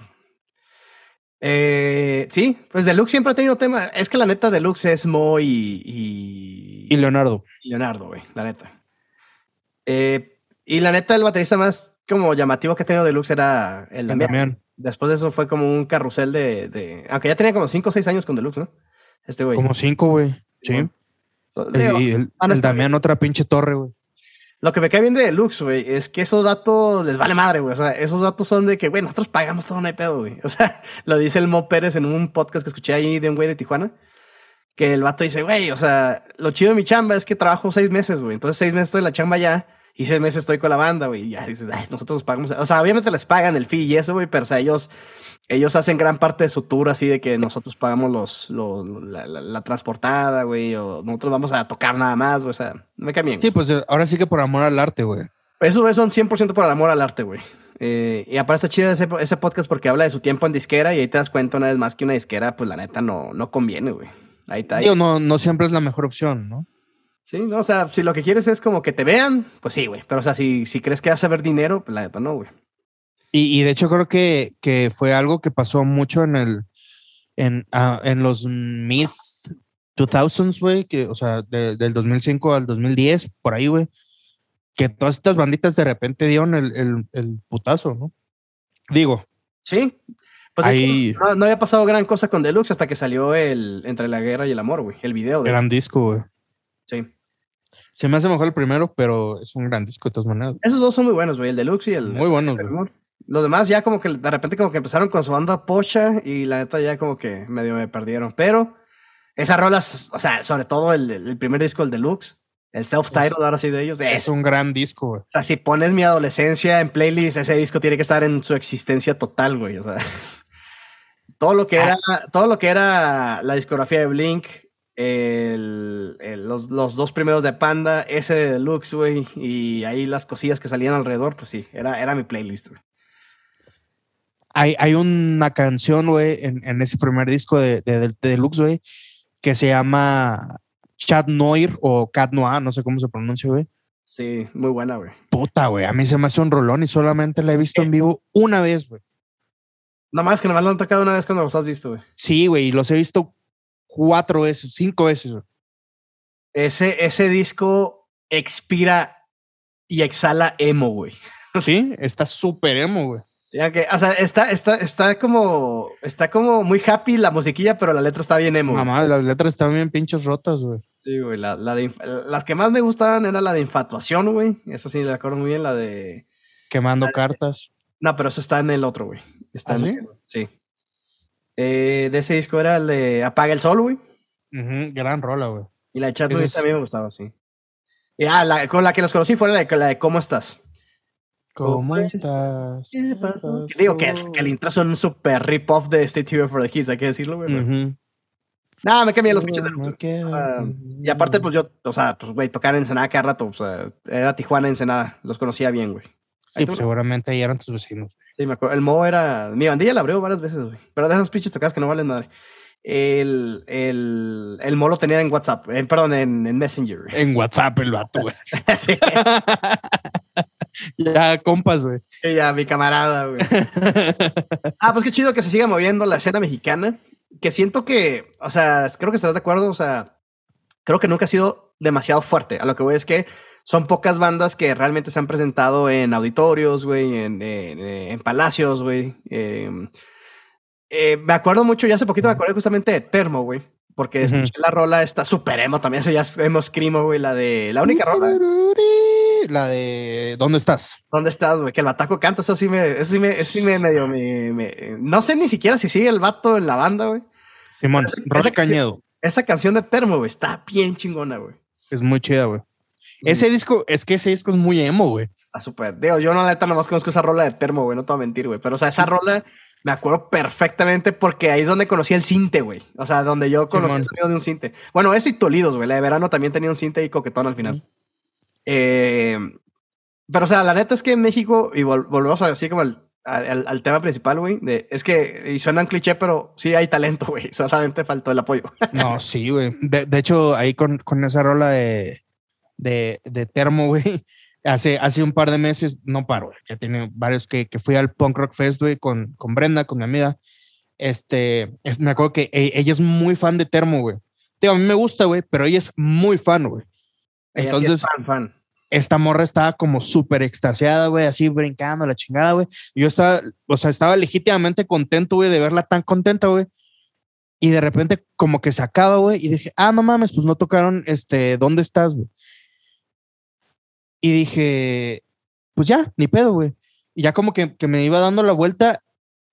Eh, sí, pues Deluxe siempre ha tenido tema. Es que la neta Deluxe es Mo y. Y, y Leonardo. Y Leonardo, güey, la neta. Eh, y la neta, el baterista más como llamativo que ha tenido Deluxe era el Damián. Damián. Después de eso fue como un carrusel de, de, Aunque ya tenía como 5 o 6 años con Deluxe, ¿no? Este güey. Como 5, güey. Sí. El, y el, el Damián, otra pinche torre, güey. Lo que me cae bien de Deluxe, güey, es que esos datos les vale madre, güey. O sea, esos datos son de que, güey, nosotros pagamos todo, no hay pedo, güey. O sea, lo dice el Mo Pérez en un podcast que escuché ahí de un güey de Tijuana. Que el vato dice, güey, o sea, lo chido de mi chamba es que trabajo seis meses, güey. Entonces, seis meses estoy en la chamba ya y seis meses estoy con la banda, güey. Y ya dices, ay, nosotros pagamos. O sea, obviamente les pagan el fee y eso, güey, pero o sea, ellos, ellos hacen gran parte de su tour así de que nosotros pagamos los, los la, la, la, transportada, güey, o nosotros vamos a tocar nada más, güey. O sea, me cae bien. Sí, pues ahora sí que por amor al arte, güey. Eso es son 100% por el amor al arte, güey. Eh, y aparte está chido ese, ese, podcast porque habla de su tiempo en disquera y ahí te das cuenta una vez más que una disquera, pues la neta no, no conviene, güey. Ahí está. Ahí. Digo, no, no siempre es la mejor opción, ¿no? Sí, no, o sea, si lo que quieres es como que te vean, pues sí, güey. Pero, o sea, si, si crees que vas a ver dinero, pues la neta no, güey. Y, y, de hecho creo que, que, fue algo que pasó mucho en el en, uh, en los mid 2000s, güey, que, o sea, de, del 2005 al 2010, por ahí, güey, que todas estas banditas de repente dieron el, el, el putazo, ¿no? Digo. Sí. Pues ahí... no, no, había pasado gran cosa con Deluxe hasta que salió el Entre la Guerra y el Amor, güey, el video. De gran disco, güey. Sí. Se me hace mejor el primero, pero es un gran disco de todas maneras. Esos dos son muy buenos, güey, el Deluxe y el. Muy buenos, el Los demás ya como que de repente como que empezaron con su banda pocha y la neta ya como que medio me perdieron. Pero esas rolas, o sea, sobre todo el, el primer disco, el Deluxe, el self-titled ahora sí de ellos. Es, es un gran disco, güey. O sea, si pones mi adolescencia en playlist, ese disco tiene que estar en su existencia total, güey. O sea, todo lo que era, todo lo que era la discografía de Blink, el, el, los, los, dos primeros de Panda, ese de Deluxe, güey, y ahí las cosillas que salían alrededor, pues sí, era, era mi playlist, güey. Hay, hay una canción, güey, en, en, ese primer disco de, de, de, de Deluxe, güey, que se llama Chat Noir o Cat Noir, no sé cómo se pronuncia, güey. Sí, muy buena, güey. Puta, güey, a mí se me hace un rolón y solamente la he visto en vivo una vez, güey. Nada más que nomás lo han tocado una vez cuando los has visto, güey. Sí, güey, y los he visto cuatro veces, cinco veces. Güey. Ese, ese disco expira y exhala emo, güey. Sí, está súper emo, güey. Ya que, o sea, está, está, está como, está como muy happy la musiquilla, pero la letra está bien emo. Mamá, las letras están bien pinches rotas, güey. Sí, güey, la, la de, las que más me gustaban era la de infatuación, güey. Esa sí, la acuerdo muy bien, la de... Quemando la de, cartas. No, pero eso está en el otro, güey. Está ¿Ah, en sí? el, sí. Eh, de ese disco era el de Apaga el Sol, güey. Uh -huh, gran rola, güey. Y la de Chat es... también me gustaba, sí. Y, ah, la, con la que los conocí fue la de, la de ¿Cómo estás? ¿Cómo estás? ¿Qué pasó? Digo que, que el intro son un super rip-off de Stay Tuned for the Kids, hay que decirlo, güey. Uh -huh. Nada, me cambié los pinches de okay. uh, Y aparte, pues yo, o sea, pues, güey, tocar en Ensenada cada rato, o sea, era Tijuana, Ensenada, los conocía bien, güey. Sí, pues, seguramente ahí eran tus vecinos. Sí, me acuerdo. El Mo era. Mi bandilla la abrió varias veces, güey. Pero de esas pinches tocadas que no valen madre. El, el, el Mo lo tenía en WhatsApp. Eh, perdón, en, en, Messenger. En WhatsApp, el vato, güey. sí. ya, compas, güey. Sí, ya, mi camarada, güey. ah, pues qué chido que se siga moviendo la escena mexicana. Que siento que, o sea, creo que estarás de acuerdo, o sea, creo que nunca ha sido demasiado fuerte. A lo que voy es que son pocas bandas que realmente se han presentado en auditorios, güey, en, en, en, palacios, güey. Eh, eh, me acuerdo mucho, ya hace poquito me acordé justamente de Termo, güey. Porque escuché uh -huh. la rola esta super emo también, eso ya emo screamo, güey, la de la única rola. La de ¿Dónde estás? ¿Dónde estás, güey? Que el bataco canta, eso sí me, eso sí me, eso sí me medio, me, me- no sé ni siquiera si sigue el vato en la banda, güey. Simón, Rosa Cañedo. Esa canción de Termo, güey, está bien chingona, güey. Es muy chida, güey. Ese disco, es que ese disco es muy emo, güey. Está súper. Digo, yo no la neta nomás conozco esa rola de Termo, güey, no te voy a mentir, güey. Pero, o sea, esa rola me acuerdo perfectamente porque ahí es donde conocí el cinte, güey. O sea, donde yo conocí Simón. el sonido de un cinte. Bueno, ese y Tolidos, güey. La de verano también tenía un cinte y coquetón al final. Eh, pero, o sea, la neta es que en México, y vol- volvemos así como al, al- al tema principal, güey, es que, y suena un cliché, pero sí hay talento, güey. Solamente faltó el apoyo. No, sí, güey. De, de hecho, ahí con, con esa rola de, de, de Termo, güey, hace, hace un par de meses, no paro, güey, ya tiene varios que, que fui al Punk Rock Fest, güey, con, con Brenda, con mi amiga. Este, es- me acuerdo que e- ella es muy fan de Termo, güey. Digo, a mí me gusta, güey, pero ella es muy fan, güey. Entonces, fan, fan. Esta morra estaba como súper extasiada, güey, así brincando la chingada, güey. Yo estaba, o sea, estaba legítimamente contento, güey, de verla tan contenta, güey. Y de repente como que se acaba, güey, y dije, ah, no mames, pues no tocaron, este, ¿dónde estás, güey? Y dije, pues ya, ni pedo, güey. Y ya como que, que me iba dando la vuelta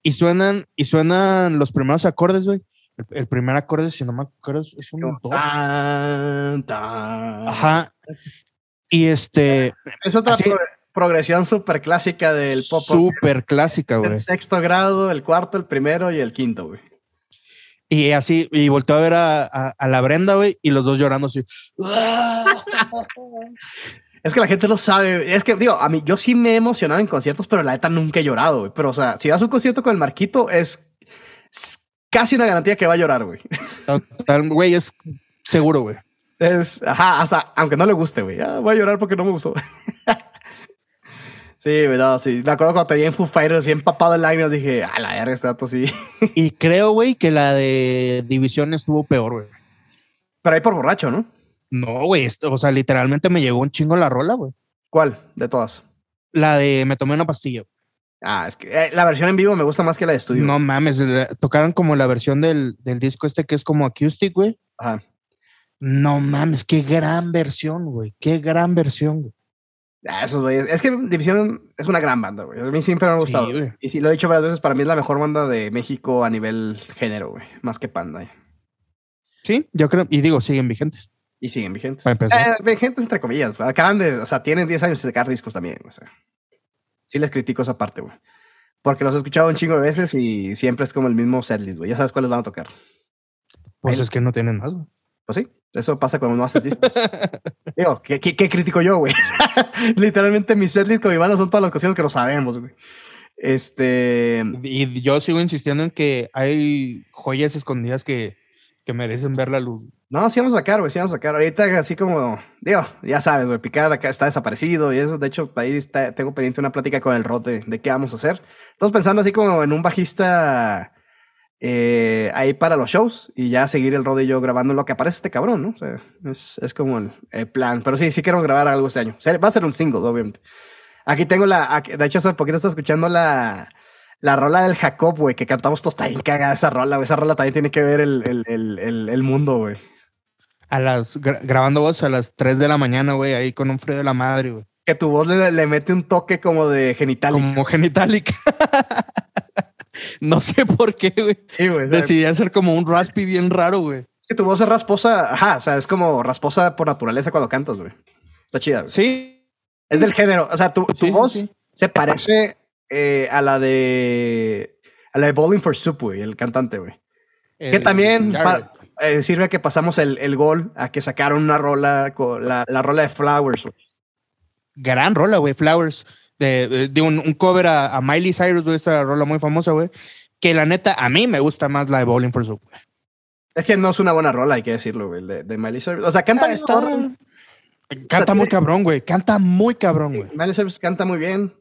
y suenan, y suenan los primeros acordes, güey. El, el primer acorde, si no me acuerdo, es- un tan. Ajá. Y este, Es otra Así- pro- progresión súper clásica del pop. súper clásica, güey. El sexto grado, el cuarto, el primero y el quinto, güey. Y así, y volteó a ver a, a- a la Brenda, güey, y los dos llorando así. Es que la gente lo sabe. Es que, digo, a mí, yo sí me he emocionado en conciertos, pero la neta nunca he llorado, güey. Pero, o sea, si vas a un concierto con el Marquito, es, es casi una garantía que va a llorar, güey. Total, Güey, es seguro, güey. Es, ajá, hasta, aunque no le guste, güey. Ah, voy a llorar porque no me gustó. sí, güey, no, sí. Me acuerdo cuando te vi en Foo Fighters así empapado en lágrimas, dije, a la verga, este dato sí. Y creo, güey, que la de División estuvo peor, güey. pero ahí por borracho, ¿no? No, güey, esto- o sea, literalmente me llegó un chingo la rola, güey. ¿Cuál de todas? La de Me tomé una pastilla. Ah, es que eh, la versión en vivo me gusta más que la de estudio. No mames, la- tocaron como la versión del, del disco este que es como acoustic, güey. Ajá. No mames, qué gran versión, güey. Qué gran versión, güey. Ah, esos güeyes. Es que División es una gran banda, güey. A mí siempre me ha gustado. Sí, güey. y sí, lo he dicho varias veces, para mí es la mejor banda de México a nivel género, güey. Más que Panda. eh. Sí, yo creo, y digo, siguen vigentes. Y siguen vigentes. Eh, vigentes entre comillas. güey. Acaban de, o sea, tienen 10 años de sacar discos también. O sea, sí les critico esa parte, güey. Porque los he escuchado un chingo de veces y siempre es como el mismo setlist, güey. Ya sabes cuáles van a tocar. Pues Ahí- es que no tienen más, güey. Pues sí, eso pasa cuando no haces discos. Digo, ¿qué, qué, qué critico yo, güey? Literalmente mis setlist con mi banda son todas las canciones que no sabemos, güey. Este... Y yo sigo insistiendo en que hay joyas escondidas que, que merecen ver la luz. No, sí vamos a sacar, güey, sí vamos a sacar. Ahorita así como, digo, ya sabes, güey, Picar acá está desaparecido y eso. De hecho, ahí está- tengo pendiente una plática con el Rod de, de qué vamos a hacer. Estamos pensando así como en un bajista eh, ahí para los shows y ya seguir el Rod y yo grabando lo que aparece este cabrón, ¿no? O sea, es, es como el, el plan. Pero sí, sí queremos grabar algo este año. Va a ser un single, obviamente. Aquí tengo la, aquí- de hecho, hace poquito estaba escuchando la, la rola del Jacob, güey, que cantamos todos. Está bien cagada esa rola, güey. Esa rola también tiene que ver el, el, el, mundo, güey. A las, gra- grabando voz a las 3 de la mañana, güey, ahí con un frío de la madre, güey. que tu voz le, le mete un toque como de genital. Como genitálica. no sé por qué, güey. Sí, Decidí hacer como un raspy bien raro, güey. es que tu voz es rasposa, ajá, o sea, es como rasposa por naturaleza cuando cantas, güey. Está chida. güey. Sí. Es del género, o sea, tu, tu Sí, voz sí. se parece eh, a la de a la de Bowling for Soup, güey, el cantante, güey. Que también eh, sirve que pasamos el, el gol a que sacaron una rola, la, la rola de Flowers, güey. Gran rola, güey. Flowers. De, de- de un, un cover a, a Miley Cyrus, güey. Esta rola muy famosa, güey. Que la neta, a mí me gusta más la de Bowling for Soup. güey. Es que no es una buena rola, hay que decirlo, güey, de, de Miley Cyrus. O sea, canta Ah, está-. Canta tiene- muy cabrón, güey. Canta muy cabrón, güey. Miley Cyrus canta muy bien.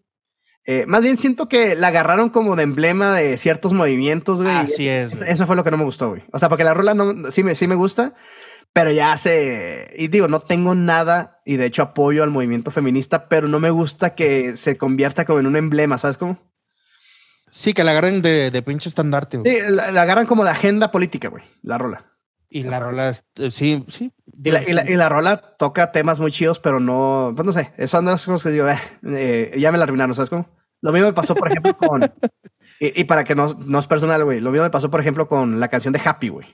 Eh, más bien siento que la agarraron como de emblema de ciertos movimientos, güey. Así es. eso, eso fue lo que no me gustó, güey. O sea, porque la rola no, sí, me, sí me gusta, pero ya se... Y digo, no tengo nada, y de hecho apoyo al movimiento feminista, pero no me gusta que se convierta como en un emblema, ¿sabes cómo? Sí, que la agarren de, de pinche estandarte, güey. Sí, la, la agarran como de agenda política, güey, la rola. Y la rola, es- eh, sí, sí. Y la, y, la, y la, rola toca temas muy chidos, pero no, pues no sé, eso es cosas que digo, eh, eh, ya me la arruinaron, ¿sabes cómo? Lo mismo me pasó, por ejemplo, con, y, y, para que no, no es personal, güey, lo mismo me pasó, por ejemplo, con la canción de Happy, güey,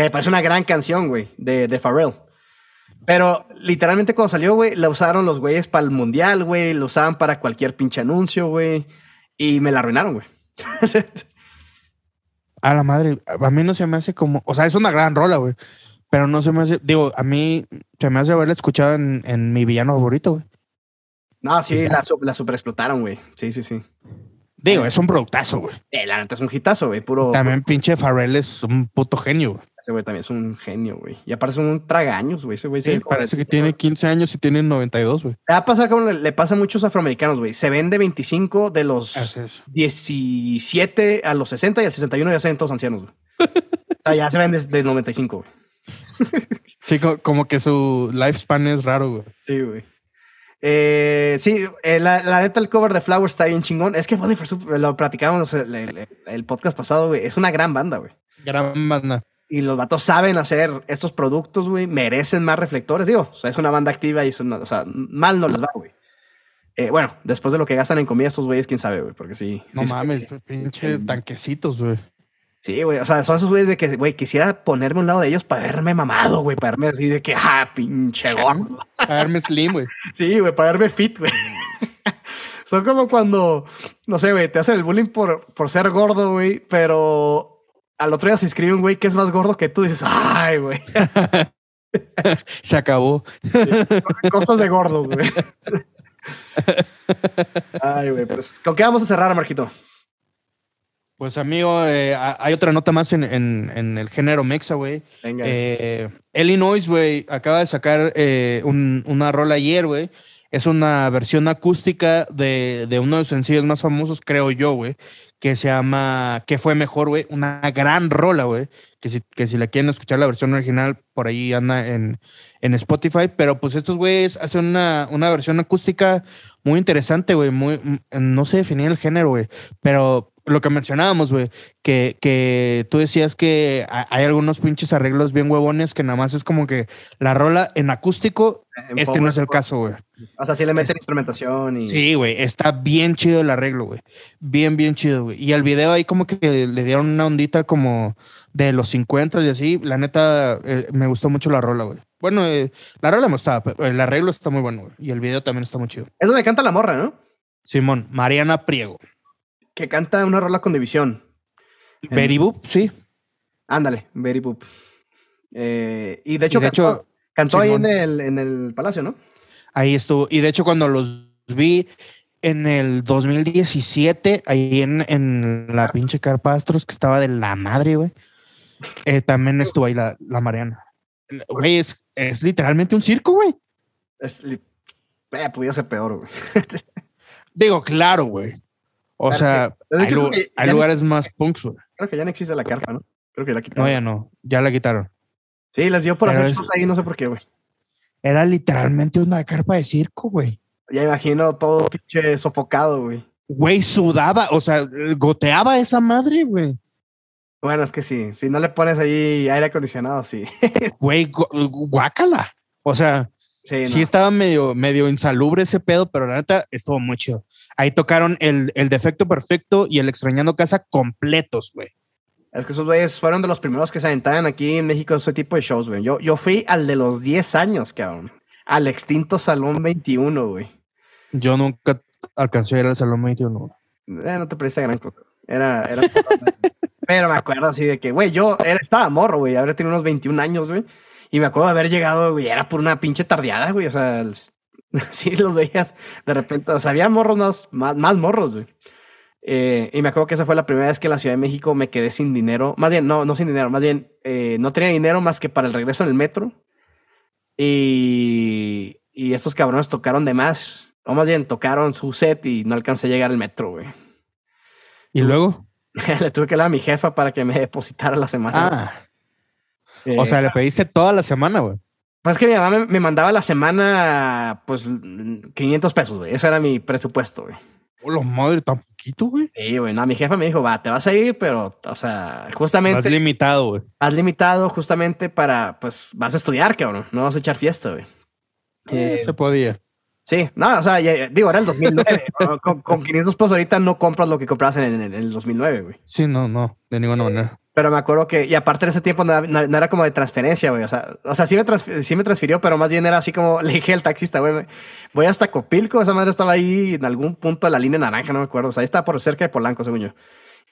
que me parece una gran canción, güey, de, de Pharrell. Pero literalmente cuando salió, güey, la usaron los güeyes para el mundial, güey, lo usaban para cualquier pinche anuncio, güey, y me la arruinaron, güey. A la madre, a mí no se me hace como, o sea, es una gran rola, güey. Pero no se me hace, digo, a mí se me hace haberla escuchado en, en mi villano favorito, güey. No, sí, la, la super explotaron, güey. Sí, sí, sí. Digo, es un productazo, güey. Eh, la neta es un hitazo, güey. Puro. También pinche Farrell es un puto genio, güey. Ese güey también es un genio, güey. Y aparece un tragaños, güey. Ese güey sí, parece que tiene 15 años y tiene 92, güey. Va a pasar como le, le, pasa a muchos afroamericanos, güey. Se ven de 25 de los es 17 a los 60 y al 61 ya se ven todos ancianos, güey. o sea, ya se ven desde 95, güey. sí, como que su lifespan es raro, güey. Sí, güey. Eh, sí, eh, la, la, neta, el cover de Flowers está bien chingón. Es que Bonnie lo platicábamos el, el, el podcast pasado, güey. Es una gran banda, güey. Gran banda. Y los vatos saben hacer estos productos, güey. Merecen más reflectores, digo. O sea, es una banda activa y es una, o sea, mal no les va, güey. Eh, bueno, después de lo que gastan en comida estos güeyes, quién sabe, güey, porque sí. No sí, mames, sí. pinche tanquecitos, güey. Sí, güey, o sea, son esos güeyes de que, güey, quisiera ponerme a un lado de ellos para verme mamado, güey, para verme así de que, ah, pinche gordo. Para verme slim, güey. Sí, güey, para verme fit, güey. son como cuando, no sé, güey, te hacen el bullying por, por ser gordo, güey, pero al otro día se inscribe un güey que es más gordo que tú, dices, ay, güey. se acabó. Sí, cosas de gordos, güey. ay, güey, pues, ¿con qué vamos a cerrar, Marquito? Pues amigo, eh, hay otra nota más en, en, en el género mexa, güey. Eh, Illinois, güey, acaba de sacar eh, un, una rola ayer, güey. Es una versión acústica de, de, uno de los sencillos más famosos, creo yo, güey, que se llama ¿Qué fue mejor, güey? Una gran rola, güey. Que si, que si la quieren escuchar la versión original, por ahí anda en, en Spotify. Pero pues estos güeyes hacen una, una versión acústica muy interesante, güey. Muy, no sé definir el género, güey. Pero lo que mencionábamos, güey, que, que tú decías que hay algunos pinches arreglos bien huevones que nada más es como que la rola en acústico, en este power, no es el caso, güey. O sea, sí le meten es, instrumentación y... Sí, güey, está bien chido el arreglo, güey. Bien, bien chido, güey. Y al video ahí como que le dieron una ondita como de los 50 y así. La neta, eh, me gustó mucho la rola, güey. Bueno, eh, la rola me gustaba, pero el arreglo está muy bueno, güey. Y el video también está muy chido. Es donde canta la morra, ¿no? Simón, Mariana Priego que canta una rola con división. Very Boop, sí. Ándale, Very Boop. Eh, y de hecho, y de cantó, hecho, cantó ahí en el, en el palacio, ¿no? Ahí estuvo. Y de hecho, cuando los vi en el 2017, ahí en, en la pinche Carpastros, que estaba de la madre, güey, eh, también estuvo ahí la, la Mariana. Güey, es, es, literalmente un circo, güey. Es, eh, podía ser peor, güey. Digo, claro, güey. O sea, hay, hecho, hay, hay lugares más punks, güey. Creo que ya no existe la carpa, ¿no? Creo que la quitaron. No, ya no. Ya la quitaron. Sí, las dio por Pero hacer cosas ahí, no sé por qué, güey. Era literalmente una carpa de circo, güey. Ya imagino todo pinche sofocado, güey. Güey, sudaba, o sea, goteaba esa madre, güey. Bueno, es que sí. Si no le pones ahí aire acondicionado, sí. Güey, gu guácala. O sea, Sí, sí estaba medio, medio insalubre ese pedo, pero la neta estuvo muy chido. Ahí tocaron el, el defecto perfecto y el extrañando casa completos, güey. Es que esos güeyes fueron de los primeros que se aventaban aquí en México ese tipo de shows, güey. Yo, yo fui al de los 10 años, cabrón. Al extinto Salón 21, güey. Yo nunca alcancé a ir al Salón 21. Eh, no te perdiste gran coco. Era, era Pero me acuerdo así de que, güey, yo era, estaba morro, güey. Habría tenido unos 21 años, güey. Y me acuerdo de haber llegado, güey, era por una pinche tardeada, güey. O sea, sí los veías de repente. O sea, había morros más, más, más morros, güey. Eh, y me acuerdo que esa fue la primera vez que en la Ciudad de México me quedé sin dinero. Más bien, no, no sin dinero, más bien, eh, no tenía dinero más que para el regreso en el metro. Y, y estos cabrones tocaron de más. O más bien, tocaron su set y no alcancé a llegar al metro, güey. ¿Y luego? Le tuve que hablar a mi jefa para que me depositara la semana. Ah. Eh, o sea, le pediste toda la semana, güey. Pues es que mi mamá me, me, mandaba la semana, pues, 500 pesos, güey. Ese era mi presupuesto, güey. Hola madre, tan poquito, güey. Sí, güey. No, mi jefa me dijo, va, te vas a ir, pero, o sea, justamente. Más limitado, güey. Has limitado justamente para, pues, vas a estudiar, cabrón. No vas a echar fiesta, güey. Eh, se podía. Sí, no, o sea, digo, era el 2009. con, con, 500 pesos ahorita no compras lo que compras en, en el 2009, güey. Sí, no, no, de ninguna manera. Pero me acuerdo que, y aparte en ese tiempo no, era como de transferencia, güey. O sea, o sea sí, me sí me transfirió, pero más bien era así como le dije al taxista, güey, voy hasta Copilco. Esa madre estaba ahí en algún punto de la línea naranja, no me acuerdo. O sea, ahí estaba por cerca de Polanco, según yo.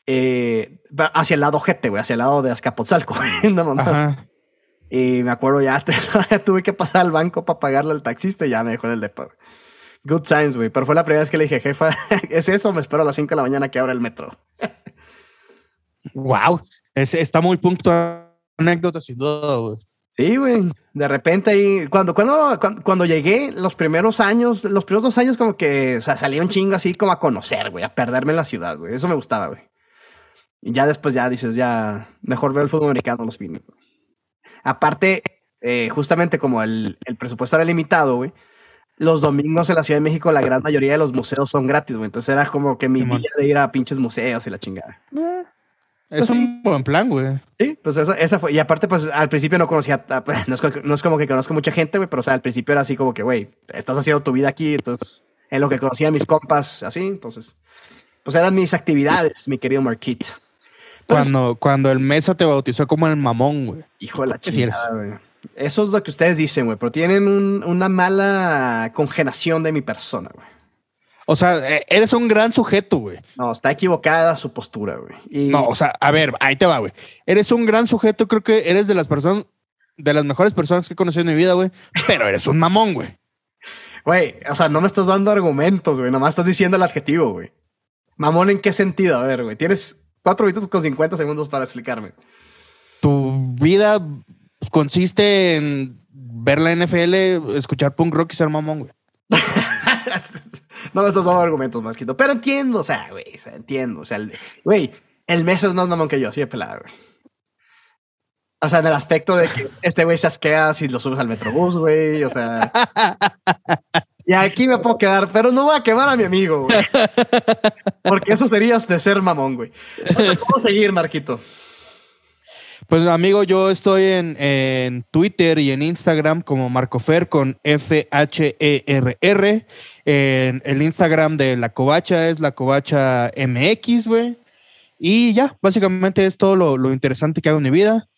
Eh, hacia el lado Jete, güey, hacia el lado de Azcapotzalco, Ajá. Y me acuerdo ya, tuve que pasar al banco para pagarle al taxista y ya me dejó en el depo. Good times, güey. Pero fue la primera vez que le dije, jefa, ¿es eso? Me espero a las 5 de la mañana que abra el metro. wow. Es, está muy puntual anécdota, sin duda, güey. Sí, güey. De repente ahí, cuando, cuando, cuando, llegué, los primeros años, los primeros dos años, como que, o sea, salía un chingo así como a conocer, güey, a perderme en la ciudad, güey. Eso me gustaba, güey. Y ya después ya dices, ya, mejor veo el fútbol americano los fines. Aparte, eh, justamente como el, el, presupuesto era limitado, güey, los domingos en la Ciudad de México la gran mayoría de los museos son gratis, güey. Entonces era como que mi día de ir a pinches museos y la chingada. Es pues un buen plan, güey. Sí, pues esa, esa, fue. Y aparte, pues al principio no conocía, pues, no es, no es como que conozco mucha gente, güey, pero o sea, al principio era así como que, güey, estás haciendo tu vida aquí, entonces, en lo que conocía a mis compas, así, entonces, pues eran mis actividades, mi querido Marquit. Cuando, cuando el Mesa te bautizó como el mamón, güey. Hijo de la chingada, güey. Eso es lo que ustedes dicen, güey, pero tienen un, una mala congenación de mi persona, güey. O sea, e, eres un gran sujeto, güey. No, está equivocada su postura, güey. No, o sea, a ver, ahí te va, güey. Eres un gran sujeto, creo que eres de las personas, de las mejores personas que he conocido en mi vida, güey. Pero eres un mamón, güey. Güey, o sea, no me estás dando argumentos, güey. Nomás estás diciendo el adjetivo, güey. Mamón, ¿en qué sentido? A ver, güey. Tienes cuatro minutos con 50 segundos para explicarme. Tu vida consiste en ver la NFL, escuchar punk rock y ser mamón, güey. No me estás dando argumentos, Marquito. Pero entiendo, o sea, güey, entiendo. O sea, güey, el mes es más mamón que yo, así de pelada, güey. O sea, en el aspecto de que este güey se asquea si lo subes al metrobús, güey. O sea. y aquí me puedo quedar, pero no voy a quemar a mi amigo, güey. Porque eso serías de ser mamón, güey. ¿Cómo seguir, Marquito? Pues amigo, yo estoy en, Twitter y en Instagram como Marcofer con F-H-E-R-R. En el Instagram de La Covacha es La Covacha MX, güey. Y ya, básicamente es todo lo, interesante que hago en mi vida.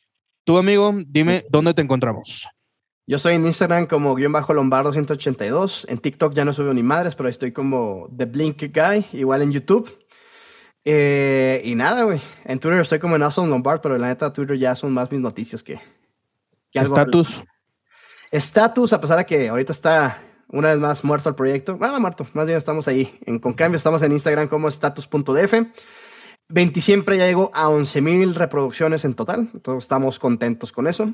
Tú, amigo, dime dónde te encontramos. Yo soy en Instagram como guion bajo lombardo 182. En TikTok ya no subo ni madres, pero estoy como The Blink Guy, igual en YouTube. Eh, y nada, güey. En Twitter estoy como en Awesome Lombard, pero la neta, Twitter ya son más mis noticias que. Estatus. Estatus, a pesar de que ahorita está una vez más muerto el proyecto. Bueno, muerto, más bien estamos ahí. En, con cambio, estamos en Instagram como status.df. 20 siempre ya llegó a 11.000 reproducciones en total. Entonces estamos contentos con eso.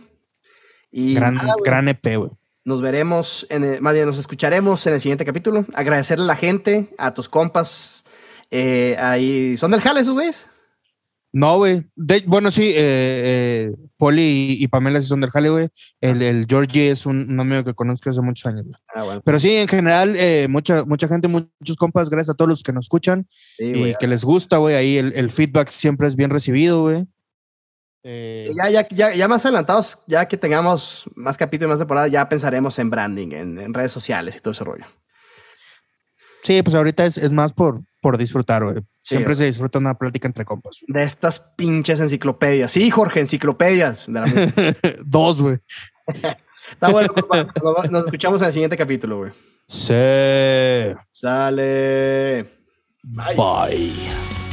Y gran, gran EP, güey. Nos veremos, en más bien nos escucharemos en el siguiente capítulo. Agradecerle a la gente, a tus compas, eh, ahí, ¿Son del Jale esos güeyes? No, güey. Bueno, sí, eh, eh, Poli y, Pamela sí son del Jale, güey. El, el, Georgie es un, amigo que conozco hace muchos años, ah, Pero sí, en general, mucha, mucha gente, muchos compas, gracias a todos los que nos escuchan y que les gusta, güey. Ahí el, feedback siempre es bien recibido, güey. Ya, ya, ya, ya, más adelantados, ya que tengamos más capítulos, más temporada, ya pensaremos en branding, en, en, redes sociales y todo ese rollo. Sí, pues ahorita es, es más por, por disfrutar, güey. Siempre se disfruta una plática entre compas. De estas pinches enciclopedias. Sí, Jorge, enciclopedias. Dos, güey. Está bueno, Nos escuchamos en el siguiente capítulo, güey. Sí. Sale. Bye.